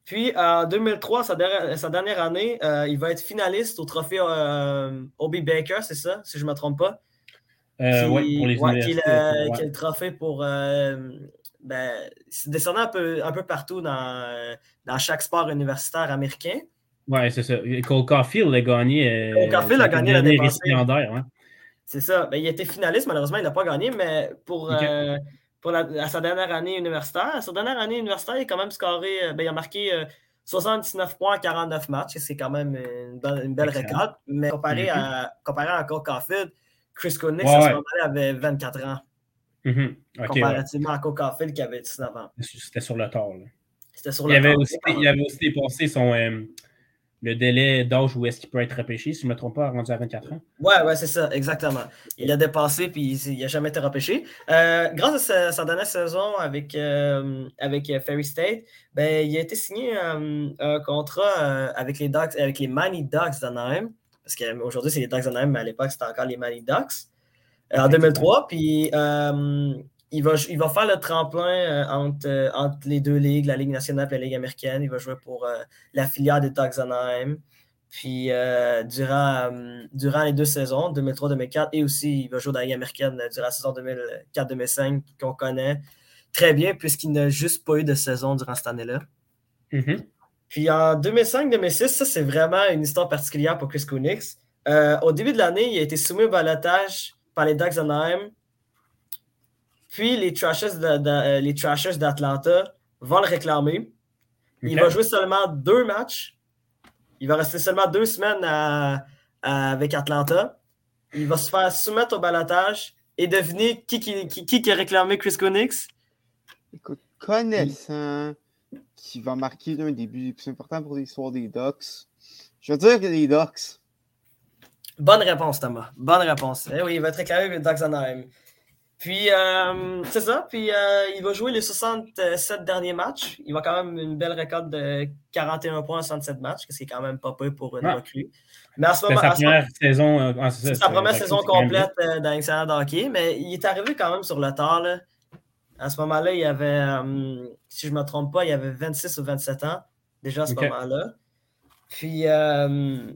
Puis en 2003, sa dernière, sa dernière année, euh, il va être finaliste au trophée euh, Obi Baker, c'est ça, si je ne me trompe pas? Euh, oui, pour les ouais, qui, est le, qui est le trophée pour. Euh, ben, c'est descendant un peu, un peu partout dans, dans chaque sport universitaire américain. Oui, c'est ça. Cole Caulfield a gagné. Cole Caulfield a gagné l'année passée. C'est ça. Ben, il a été finaliste, malheureusement, il n'a pas gagné, mais pour, okay. euh, pour la, à sa dernière année universitaire, à sa dernière année universitaire, il a quand même scoré, ben, il a marqué euh, 79 points en 49 matchs. C'est quand même une belle, une belle récolte. Mais comparé, mm -hmm. à, comparé à Cole Caulfield, Chris Connick, ouais, à ce moment-là, avait 24 ans. Mm -hmm. okay, comparativement ouais. à Cole Caulfield qui avait 19 ans. C'était sur le tard. C'était sur il le avait tard. Aussi, il avait aussi dépassé son. Euh, le délai d'âge où est-ce qu'il peut être repêché, si je ne me trompe pas, rendu à 24 ans. Ouais, ouais, c'est ça, exactement. Il a dépassé puis il n'a jamais été repêché. Euh, grâce à sa, sa, dernière saison avec, euh, avec Ferry State, ben, il a été signé euh, un contrat avec les Ducks, avec les Ducks d'Anaheim. Parce qu'aujourd'hui, c'est les Ducks d'Anaheim, mais à l'époque, c'était encore les Mighty Ducks. en 2003, puis il va, il va faire le tremplin euh, entre, euh, entre, les deux ligues, la Ligue nationale et la Ligue américaine. Il va jouer pour euh, la filière des Ducks Anaheim. Puis durant, durant les deux saisons, 2003-2004, et aussi il va jouer dans la Ligue américaine durant la saison 2004-2005 qu'on connaît très bien, puisqu'il n'a juste pas eu de saison durant cette année-là. Mm -hmm. Puis en 2005-2006, ça c'est vraiment une histoire particulière pour Chris Kunix. au début de l'année, il a été soumis au balotage par les Ducks Anaheim puis les Trashers, de, de, les Trashers d'Atlanta vont le réclamer. Il okay. va jouer seulement deux matchs. Il va rester seulement deux semaines à, à, avec Atlanta. Il va se faire soumettre au balotage. Et devinez qui, qui, qui, qui a réclamé Chris Conix? Écoute, connaissant qui va marquer un début plus important pour l'histoire des Ducks, je veux dire que les Ducks. Bonne réponse, Thomas. Bonne réponse. Eh oui, il va être réclamé avec les Ducks Anaheim. Puis, euh, c'est ça. Puis, euh, il va jouer les 67 derniers matchs. Il va quand même une belle récolte de 41 points en 67 matchs, ce qui est quand même pas peu pour une recrue. Mais à ce moment sa première saison, euh, ah, sa première saison complète dans l'excellent hockey, mais il est arrivé quand même sur le tard. Là. À ce moment-là, il avait, si je ne me trompe pas, il avait 26 ou 27 ans déjà à ce okay. moment-là. Puis,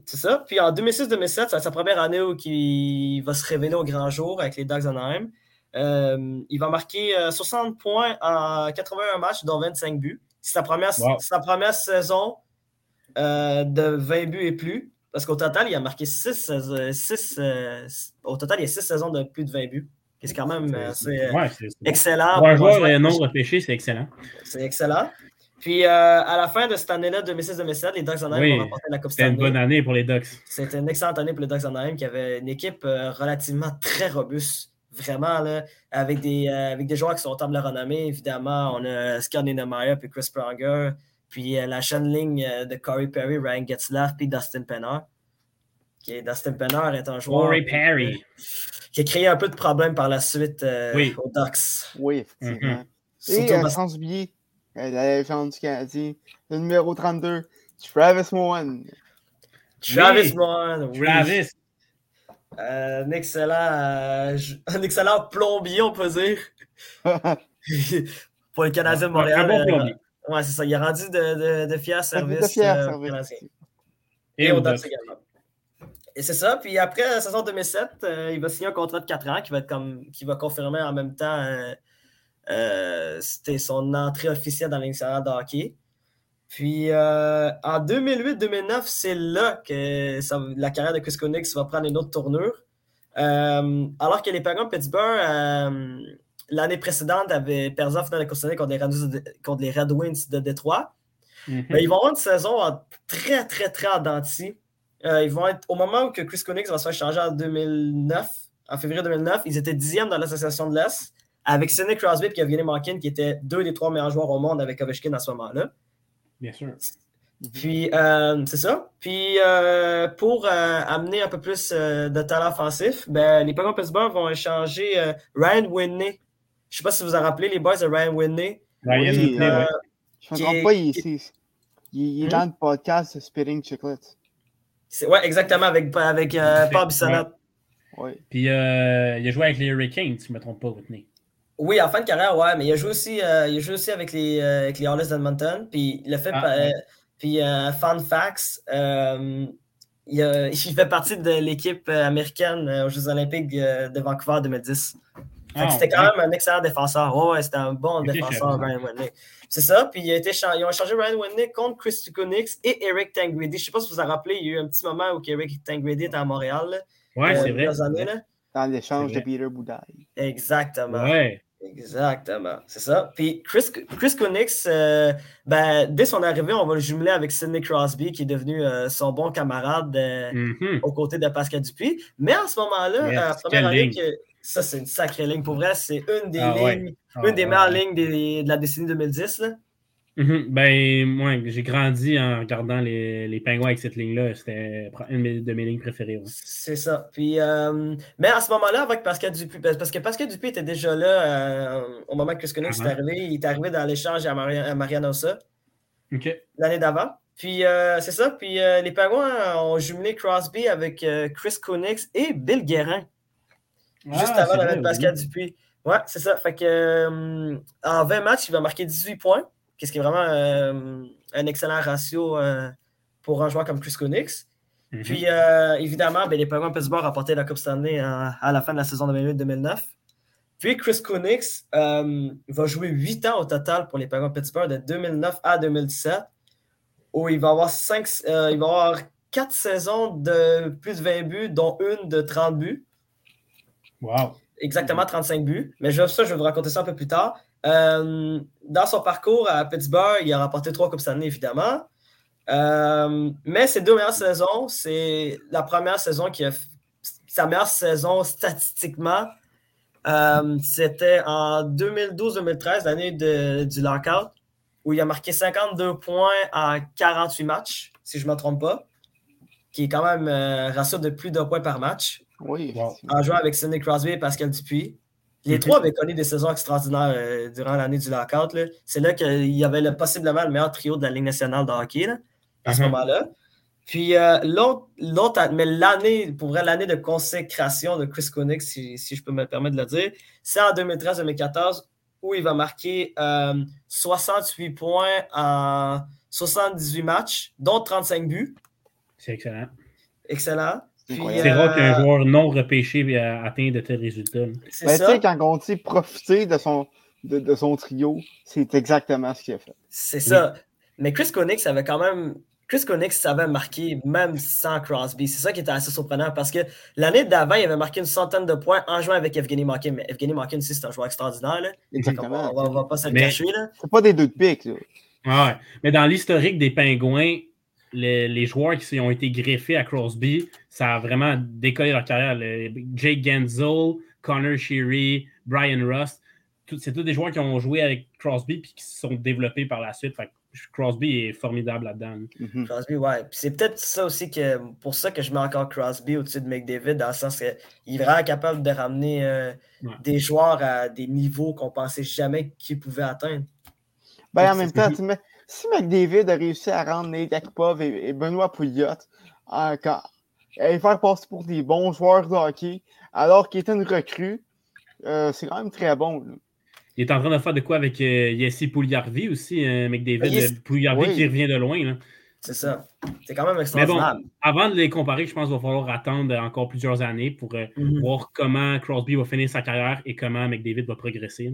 c'est ça. Puis en 2006-2007, c'est sa première année où il va se révéler au grand jour avec les Ducks Anaheim. Euh, il va marquer euh, 60 points en 81 matchs, dont 25 buts. C'est sa première, wow. sa première saison euh, de 20 buts et plus. Parce qu'au total, il a marqué 6, 6 au total, il y a 6 saisons de plus de 20 buts. C'est quand même ouais, excellent. Pour un joueur et non repêché, c'est excellent. C'est excellent. Puis à la fin de cette année-là, 2006-2007, les Ducks Anaheim oui, vont remporter la Coupe C'était une bonne année pour les Ducks. C'était une excellente année pour les Ducks Anaheim qui avait une équipe relativement très robuste vraiment, là, avec, des, euh, avec des joueurs qui sont au table de renommée, évidemment. On a Scandinavier puis Chris Pronger, puis euh, la chaîne ligne euh, de Corey Perry, Ryan Getzlaff, puis Dustin Penner. Qui est, Dustin Penner est un joueur Corey Perry. qui a créé un peu de problèmes par la suite oui. aux Ducks. Oui, effectivement. Mm -hmm. Et euh, sans oublier la légende du Canadien, le numéro 32, Travis Mohan. Travis oui. Mohan, oui. Travis. Euh, un, excellent, euh, un excellent plombier, on peut dire. Pour le Canadien de Montréal. Un bon plombier. Euh, ouais, c'est ça. Il a rendu de, de, de fiers services de fiers euh, services. Et, Et au également. Et c'est ça. Puis après la saison 2007, euh, il va signer un contrat de 4 ans qui va, être comme, qui va confirmer en même temps c'était son entrée officielle dans l'initiative de hockey. Puis euh, en 2008-2009, c'est là que la carrière de Chris Conix va prendre une autre tournure. Euh, alors que les Penguins de Pittsburgh, euh, l'année précédente, avaient perdu en finale de Costa contre, contre, les Red Wings de Détroit. Ben, ils vont avoir une saison très, très, très en ils vont être, au moment où Chris Conix va se faire changer en 2009, en février 2009, ils étaient dixièmes dans l'association de l'Est, avec Sidney Crosby et Evgeny Malkin, qui étaient deux des trois meilleurs joueurs au monde avec Ovechkin à ce moment-là. Bien sûr. Puis, euh, c'est ça. Puis, euh, pour euh, amener un peu plus de talent offensif, ben, les Penguins Pittsburgh vont échanger Ryan Whitney. Je ne sais pas si vous vous en rappelez, les boys de Ryan Whitney. Ryan Whitney, Je ne me trompe pas, il, est, il, est dans le podcast Spitting Chicklets. Oui, exactement, avec, avec Paul Bissonnette. Ouais. Puis, il a joué avec les Hurricanes, si je ne me trompe pas, Whitney. Oui, en fin de carrière, ouais, mais il a joué aussi, il a joué aussi avec les, avec les Hollis d'Edmonton. Puis, le fait. Ah, puis, euh, fun facts, euh, il, fait partie de l'équipe américaine aux Jeux Olympiques de Vancouver 2010. Ah, c'était quand même un excellent défenseur. ouais, c'était un bon défenseur, Ryan Whitney. C'est ça. Puis il a été ils ont échangé Ryan Whitney contre Chris Tukonix et Eric Tangredi. Je ne sais pas si vous vous en rappelez, il y a eu un petit moment où Eric Tangredi était à Montréal. Oui, c'est vrai. Dans l'échange de Peter Boudaille. Exactement. Ouais. Exactement, c'est ça. Puis Chris, Chris euh, ben, dès son arrivée, on va le jumeler avec Sidney Crosby, qui est devenu euh, son bon camarade euh, mm-hmm. aux côtés de Pascal Dupuis. Mais en ce moment-là, première année, ça c'est une sacrée ligne. Pour vrai, c'est une des ah lignes, ah une des meilleures lignes de la décennie 2010. Là. Mhm. Ben, moi, j'ai grandi en regardant les, les pingouins avec cette ligne-là. C'était une de mes lignes préférées. C'est ça. Puis, euh, mais à ce moment-là, avec Pascal Dupuis, parce que Pascal Dupuis était déjà là euh, au moment que Skunix est arrivé. Il est arrivé dans l'échange à, Mariana Ossa l'année d'avant. Puis, euh, c'est ça. Puis, les pingouins ont jumelé Crosby avec Chris Konix et Bill Guérin. Ah, juste avant de Pascal Dupuis. Ouais, c'est ça. Fait que en 20 matchs, il va marquer 18 points ce qui est vraiment euh, un excellent ratio euh, pour un joueur comme Chris Konix. Mhm. Puis, euh, évidemment, ben, les Penguins Pittsburgh ont remporté la Coupe Stanley à la fin de la saison 2008-2009. Puis, Chris Konix va jouer 8 ans au total pour les Penguins Pittsburgh de 2009 à 2017, où il va avoir, 5, il va avoir 4 saisons de plus de 20 buts, dont une de 30 buts. Wow. Exactement 35 buts. Mais ça, je vais vous raconter ça un peu plus tard. Euh, dans son parcours à Pittsburgh, il a remporté trois Coupes année, évidemment. Euh, mais ses deux meilleures saisons, c'est la première saison qui a sa meilleure saison statistiquement. Euh, c'était en 2012-2013, l'année du lockout, où il a marqué 52 points en 48 matchs, si je ne me trompe pas, qui est quand même ratio de plus d'un point par match. Oui. En jouant avec Sidney Crosby et Pascal Dupuis. Les trois avaient connu des saisons extraordinaires euh, durant l'année du lockout. C'est là, qu'il y avait le, possiblement le meilleur trio de la Ligue nationale de hockey à ce uh-huh. moment-là. Puis euh, l'autre, mais l'année, pour vrai, l'année de consécration de Chris Koenig, si, je peux me permettre de le dire, c'est en 2013-2014 où il va marquer 68 euh, points en 78 matchs, dont 35 buts. C'est excellent. Excellent. C'est rare qu'un euh, joueur non repêché atteigne de tels résultats. C'est ben, ça. Quand on dit profiter de son, de, son trio, c'est exactement ce qu'il a fait. C'est ça. Mais Chris Konix avait quand même. Chris Konix savait marquer même sans Crosby. C'est ça qui était assez surprenant parce que l'année d'avant, il avait marqué une centaine de points en jouant avec Evgeny Malkin. Mais Evgeny Malkin aussi, c'est un joueur extraordinaire. Exactement. On va, va pas se le cacher. C'est pas des deux de pique. Ouais. Mais dans l'historique des Pingouins, les, joueurs qui ont été greffés à Crosby, ça a vraiment décollé leur carrière. Jake Genzel, Connor Sheary, Brian Rust, c'est tous des joueurs qui ont joué avec Crosby et qui se sont développés par la suite. Crosby est formidable là-dedans. Mm-hmm. Crosby, ouais. c'est peut-être ça aussi que pour ça que je mets encore Crosby au-dessus de McDavid, dans le sens qu'il est vraiment capable de ramener euh, des joueurs à des niveaux qu'on pensait jamais qu'ils pouvaient atteindre. Ben, en même temps, tu mets, si McDavid a réussi à rendre Nate Akpov et, Benoît Pouliot encore, et les faire passer pour des bons joueurs de hockey, alors qu'il était une recrue, euh, c'est quand même très bon. Il est en train de faire de quoi avec euh, Pouliarvi aussi, euh, McDavid. Euh, Pouliarvi qui revient de loin. C'est ça. C'est quand même extraordinaire. bon, avant de les comparer, je pense qu'il va falloir attendre encore plusieurs années pour mhm. voir comment Crosby va finir sa carrière et comment McDavid va progresser.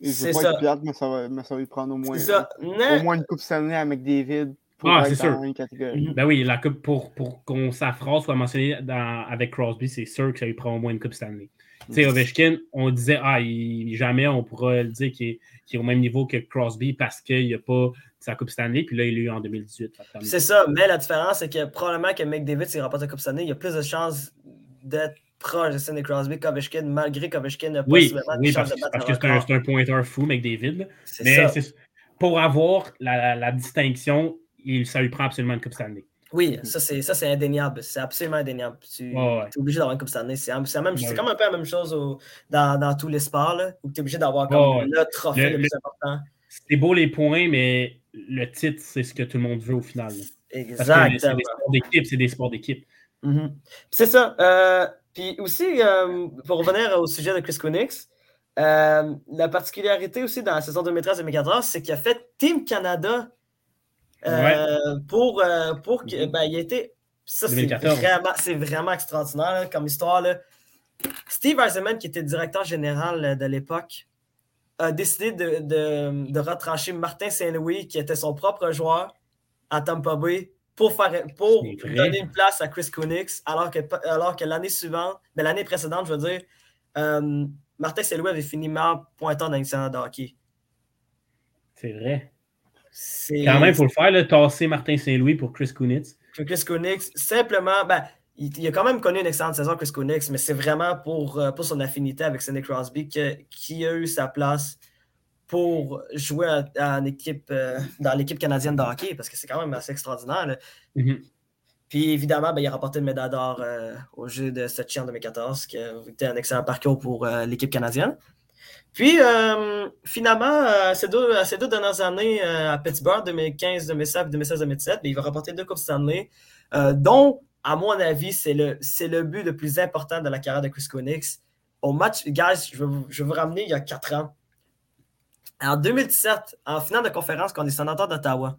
Pirate, mais ça, va, mais ça va lui prendre au moins, ça. au moins une Coupe Stanley avec David pour ah, être sûr. une catégorie. Ben oui, la coupe pour, pour qu'on sa phrase soit mentionnée dans, avec Crosby, c'est sûr que ça lui prend au moins une Coupe Stanley. Tu sais, Ovechkin, on disait, ah, jamais on pourra le dire qu'il est, au même niveau que Crosby parce qu'il n'a pas sa Coupe Stanley, puis là, il l'a eu en 2018. C'est ça, mais la différence, c'est que probablement que McDavid, s'il remporte la Coupe Stanley, il y a plus de chances d'être proche de Sidney Crosby qu'Ovechkin, malgré qu'Ovechkin n'a pas oui, oui, parce, parce que c'est un, un, pointeur fou, McDavid. Mais pour avoir la, la, distinction, il, ça lui prend absolument une Coupe Stanley. Oui, ça c'est indéniable. C'est absolument indéniable. Tu es obligé d'avoir une Coupe Stanley. C'est comme un peu la même chose dans, dans, tous les sports, là, où tu es obligé d'avoir le trophée le, plus important. C'est beau les points, mais le titre, c'est ce que tout le monde veut au final. Exactement. C'est des sports d'équipe, c'est des sports d'équipe. Mm-hmm. C'est ça. Euh, puis aussi, euh, pour revenir au sujet de Chris Kunix, euh, la particularité aussi dans la saison 2013-2014, c'est qu'il a fait Team Canada pour, pour que. Mm-hmm. Ben, il a été. Ça, c'est vraiment, vraiment, extraordinaire comme histoire. Steve Eisenman, qui était directeur général de l'époque, a décidé de, de, de retrancher Martin Saint-Louis, qui était son propre joueur à Tampa Bay, pour, faire, pour donner une place à Chris Kunix, alors que, alors que l'année suivante, mais ben, l'année précédente, je veux dire, euh, Martin Saint-Louis avait fini meilleur pointeur dans l'incident de hockey. C'est vrai. Quand même, il faut le faire, le tasser Martin Saint-Louis pour Chris Kunitz. Pour Chris Kunix, simplement, ben, il, a quand même connu une excellente saison, Chris Kunix, mais c'est vraiment pour, euh, pour son affinité avec Sidney Crosby qui a eu sa place pour jouer en équipe, euh, dans l'équipe canadienne de hockey, parce que c'est quand même assez extraordinaire. Mm-hmm. Puis évidemment, ben, il a remporté une médaille d'or euh, au jeu de Sochi en 2014, qui a été un excellent parcours pour euh, l'équipe canadienne. Puis finalement, ces, deux, ces deux dernières années à Pittsburgh, 2015, 2016, 2016, 2017, il va remporter deux Coupes Stanley, dont, à mon avis, c'est le, le but le plus important de la carrière de Chris Konix. Au match, guys, je vais, je vais vous ramener il y a quatre ans en 2017, en finale de conférence contre les sénateurs d'Ottawa.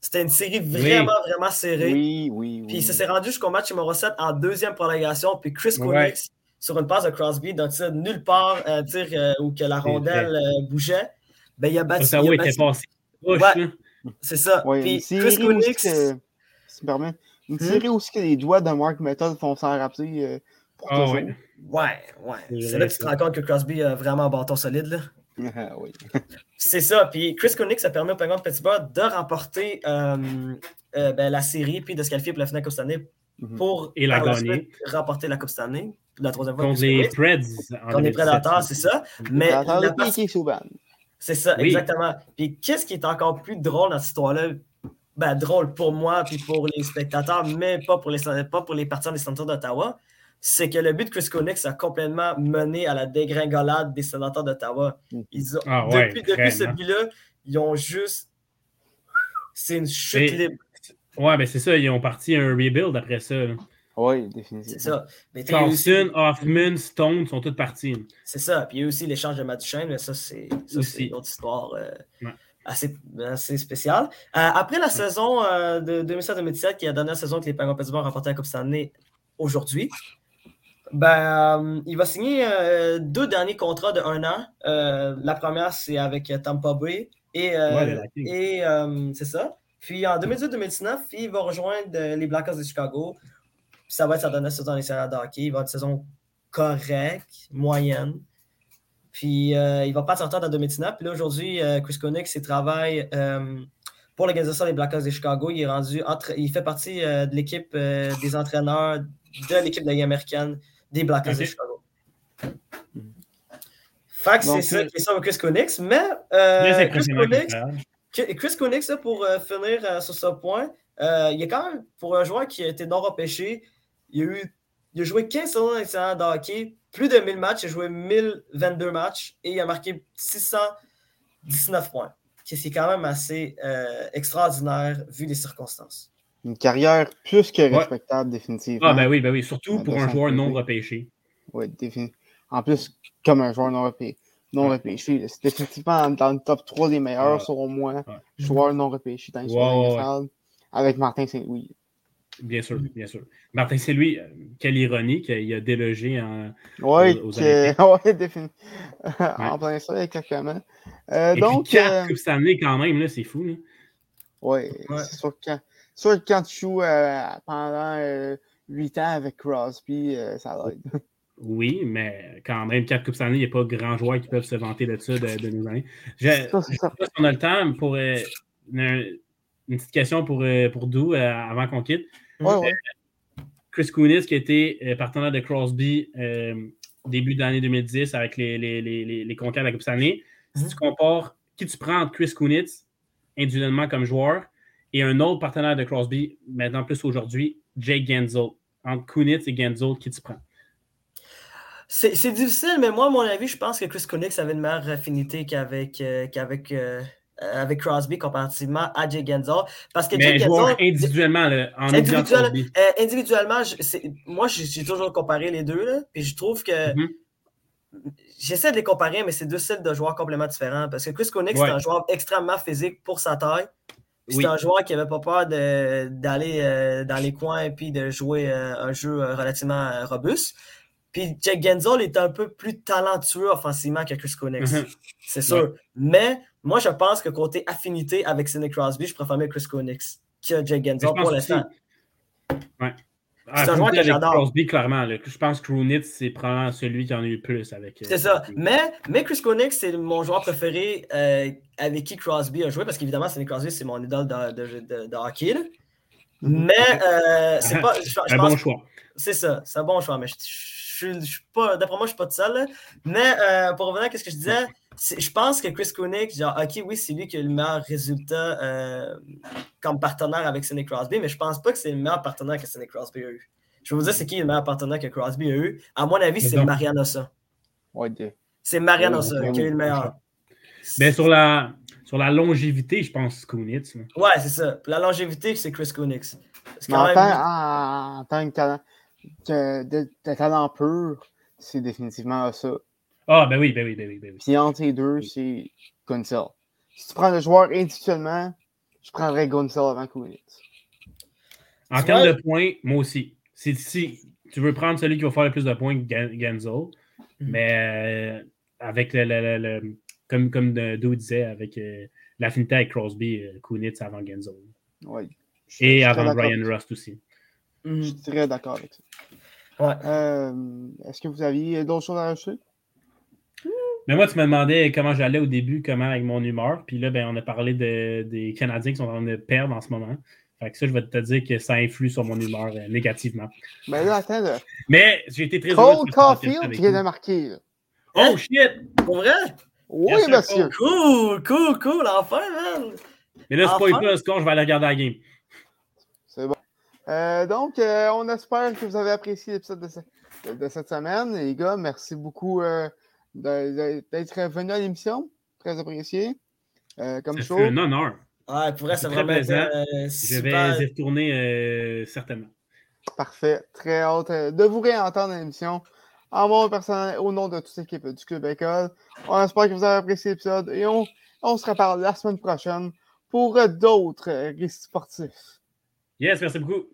C'était une série vraiment, vraiment serrée. Oui, oui, oui. Puis ça s'est rendu jusqu'au match numéro 7 en deuxième prolongation. Puis Chris ouais. sur une passe de Crosby, donc nulle part un tir euh, où que la rondelle euh, bougeait, ben, il a battu. Ottawa était passé. Ouais, c'est ça. Puis Chris Konix. Si permet, une hmm? série aussi que les doigts de Mark Method font s'en rappeler euh, pour ah, Ouais, ouais. ouais. C'est là que tu te rends compte que Crosby a vraiment un bâton solide. Là. Ah oui. c'est ça. Puis Chris Koenig, ça permet au Penguin de Pittsburgh de remporter euh, euh, ben, la série puis de se qualifier pour la finale Coupe Stanley mhm. pour et la gagner. remporter la Coupe Stanley. La troisième fois. Contre les Preds. Contre les Predators, c'est ça. Mais la C'est ça, exactement. Puis qu'est-ce qui est encore plus drôle dans cette histoire-là? Ben, drôle pour moi puis pour les spectateurs, mais pas pour les, pas pour les partisans des Centres d'Ottawa c'est que le but de Chris Konix a complètement mené à la dégringolade des sénateurs d'Ottawa. Mm. Ah depuis, depuis ce but-là, ils ont juste. C'est une chute libre. Ouais, mais c'est ça, ils ont parti un rebuild après ça. Oui, définitivement. C'est ça. Carlson, Hoffman, Stone sont tous partis. C'est ça. Puis il y a aussi l'échange de Matt mais ça, c'est une autre histoire euh, assez, assez, spéciale. Euh, après la saison euh, de 2007-2017, qui est la dernière saison que les Penguins Pittsburgh ont remporté la Coupe Stanley aujourd'hui, ben, euh, il va signer euh, deux derniers contrats de un an. Euh, la première, c'est avec Tampa Bay. Et, et c'est ça. Puis en 2018-2019, il va rejoindre les Blackhawks de Chicago. ça va être sa dernière saison dans les séries de hockey. Il va avoir une saison correcte, moyenne. Puis il va pas sortir en 2019. Puis là, aujourd'hui, Chris Konix, il travaille pour l'organisation des Blackhawks de Chicago. Il est rendu entre, il fait partie de l'équipe des entraîneurs de l'équipe de la américaine des Blackhawks de Chicago. Fait que c'est ça qui est ça Chris Konix, mais euh, Chris Konix, Chris Konix, pour euh, finir euh, sur ce point, il est quand même, pour un joueur qui a été non repêché, il a, eu, il a joué 15 saisons d'excellent de hockey, plus de 1000 matchs, il a joué 1022 matchs et il a marqué 619 points. C'est quand même assez extraordinaire vu les circonstances. Une carrière plus que respectable, définitivement. Ah, ben oui, ben oui, surtout pour un joueur non repêché. Oui, définitivement. En plus, comme un joueur non repêché. Non repêché. C'est définitivement dans le top 3 des meilleurs, selon moi, joueurs non repêchés dans l'histoire avec Martin Saint-Louis. Bien sûr, bien sûr. Martin, c'est lui, euh, quelle ironie qu'il a délogé en. Oui, aux, ouais, défini. en plein ça, exactement. Euh, Et donc. Puis quatre euh, Coupes Stanley, quand même, là, c'est fou. Oui, ouais. c'est sûr que quand, quand tu joues euh, pendant huit ans avec Crosby, ça l'aide. Oui, mais quand même, quatre Coupes Stanley, il n'y a pas grand joueur qui peuvent se vanter de ça de, de nos années. Je ne sais pas si on a le temps pour une, une, petite question pour, pour Dou avant qu'on quitte. Ouais, ouais. Chris Kounis, qui était euh, partenaire de Crosby euh, début de l'année 2010 avec les, les, les, les conquêtes de la Coupe Stanley. Si mhm. tu compares qui tu prends entre Chris Kunitz, individuellement comme joueur, et un autre partenaire de Crosby, maintenant plus aujourd'hui, Jake Genzel. Entre Kunitz et Genzel, qui tu prends? C'est difficile, mais moi, à mon avis, je pense que Chris Kunitz avait une meilleure affinité qu'avec euh, qu'avec euh, avec Crosby comparativement à Jay Genzel. Parce que Mais Jay Genzel, individuellement, là, en individuel, euh, individuellement, moi, j'ai toujours comparé les deux, là, puis je trouve que mm-hmm. j'essaie de les comparer, mais c'est deux styles de joueurs complètement différents. Parce que Chris Koenig, c'est un joueur extrêmement physique pour sa taille. C'est un joueur qui n'avait pas peur d'aller euh, dans les coins et puis de jouer un jeu relativement robuste. Puis Jack Genzel est un peu plus talentueux offensivement que Chris Koenig. Mm-hmm. C'est sûr. Mais moi, je pense que côté affinité avec Sidney Crosby, je préfère mieux Chris Konix que Jake Genzel pour l'instant. Ouais. Ah, c'est un joueur que j'adore. Crosby, clairement. Je pense que Krunitz, c'est probablement celui qui en a eu le plus avec. Euh, c'est ça. Mais, mais Chris Konix, c'est mon joueur préféré euh, avec qui Crosby a joué, parce qu'évidemment, Sidney Crosby, c'est mon idole de, de, de, hockey. Mm-hmm. Mais euh, c'est pas. un bon choix. C'est ça, c'est un bon choix. Mais je, je, je, suis pas. D'après moi, je suis pas tout seul. Mais pour revenir à ce que je disais, je pense que Chris Koenig, genre, ok, oui, c'est lui qui a le meilleur résultat euh, comme partenaire avec Sidney Crosby, mais je pense pas que c'est le meilleur partenaire que Sidney Crosby a eu. Je vais vous dire, c'est qui le meilleur partenaire que Crosby a eu? À mon avis, c'est Mariano Ossa. C'est Mariano Ossa qui a eu le meilleur. Mais sur la, sur la longévité, je pense Kunitz. Ouais, c'est ça. La longévité, c'est Chris Kunitz. En, même... en, tant que talent, de, de talent pur, c'est définitivement ça. Ah, ben oui, ben oui, ben oui. Ben oui. Puis entre les deux, c'est Gunsel. Si tu prends le joueur individuellement, je prendrais Gunsel avant Kunitz. En termes de points, moi aussi. Si, si, tu veux prendre celui qui va faire le plus de points, Genzel, mm. mais euh, avec le, le, le, comme, comme Doug disait, avec euh, l'affinité avec Crosby, euh, Kunitz avant Genzel. Oui. Et avant Brian Rust aussi. Je suis très d'accord avec ça. Ouais. Euh, Est-ce que vous aviez d'autres choses à ajouter? Mais moi, tu me demandais comment j'allais au début, comment avec mon humeur. Puis là, ben, on a parlé de, des Canadiens qui sont en train de perdre en ce moment. Fait que ça, je vais te dire que ça influe sur mon humeur euh, négativement. Mais là, attends. Là. Mais j'ai été très heureux. Cole Caulfield vient de marquer. Oh hein? shit! Pour vrai? Oui, monsieur. Cool, cool, cool, enfin, man! Mais là, c'est pas le score, je vais aller regarder la game. C'est bon. Euh, donc, euh, on espère que vous avez apprécié l'épisode de, de, cette semaine. Les gars, merci beaucoup. Euh, d'être venu à l'émission. Très apprécié. Euh, comme show. C'est un honneur. Ouais, pour c'est vraiment plaisant. Euh, je vais y retourner euh, certainement. Parfait. Très hâte de vous réentendre à l'émission. En mon personnel, au nom de toute l'équipe du Club École, on espère que vous avez apprécié l'épisode et on, on se reparle la semaine prochaine pour d'autres récits sportifs. Yes, merci beaucoup.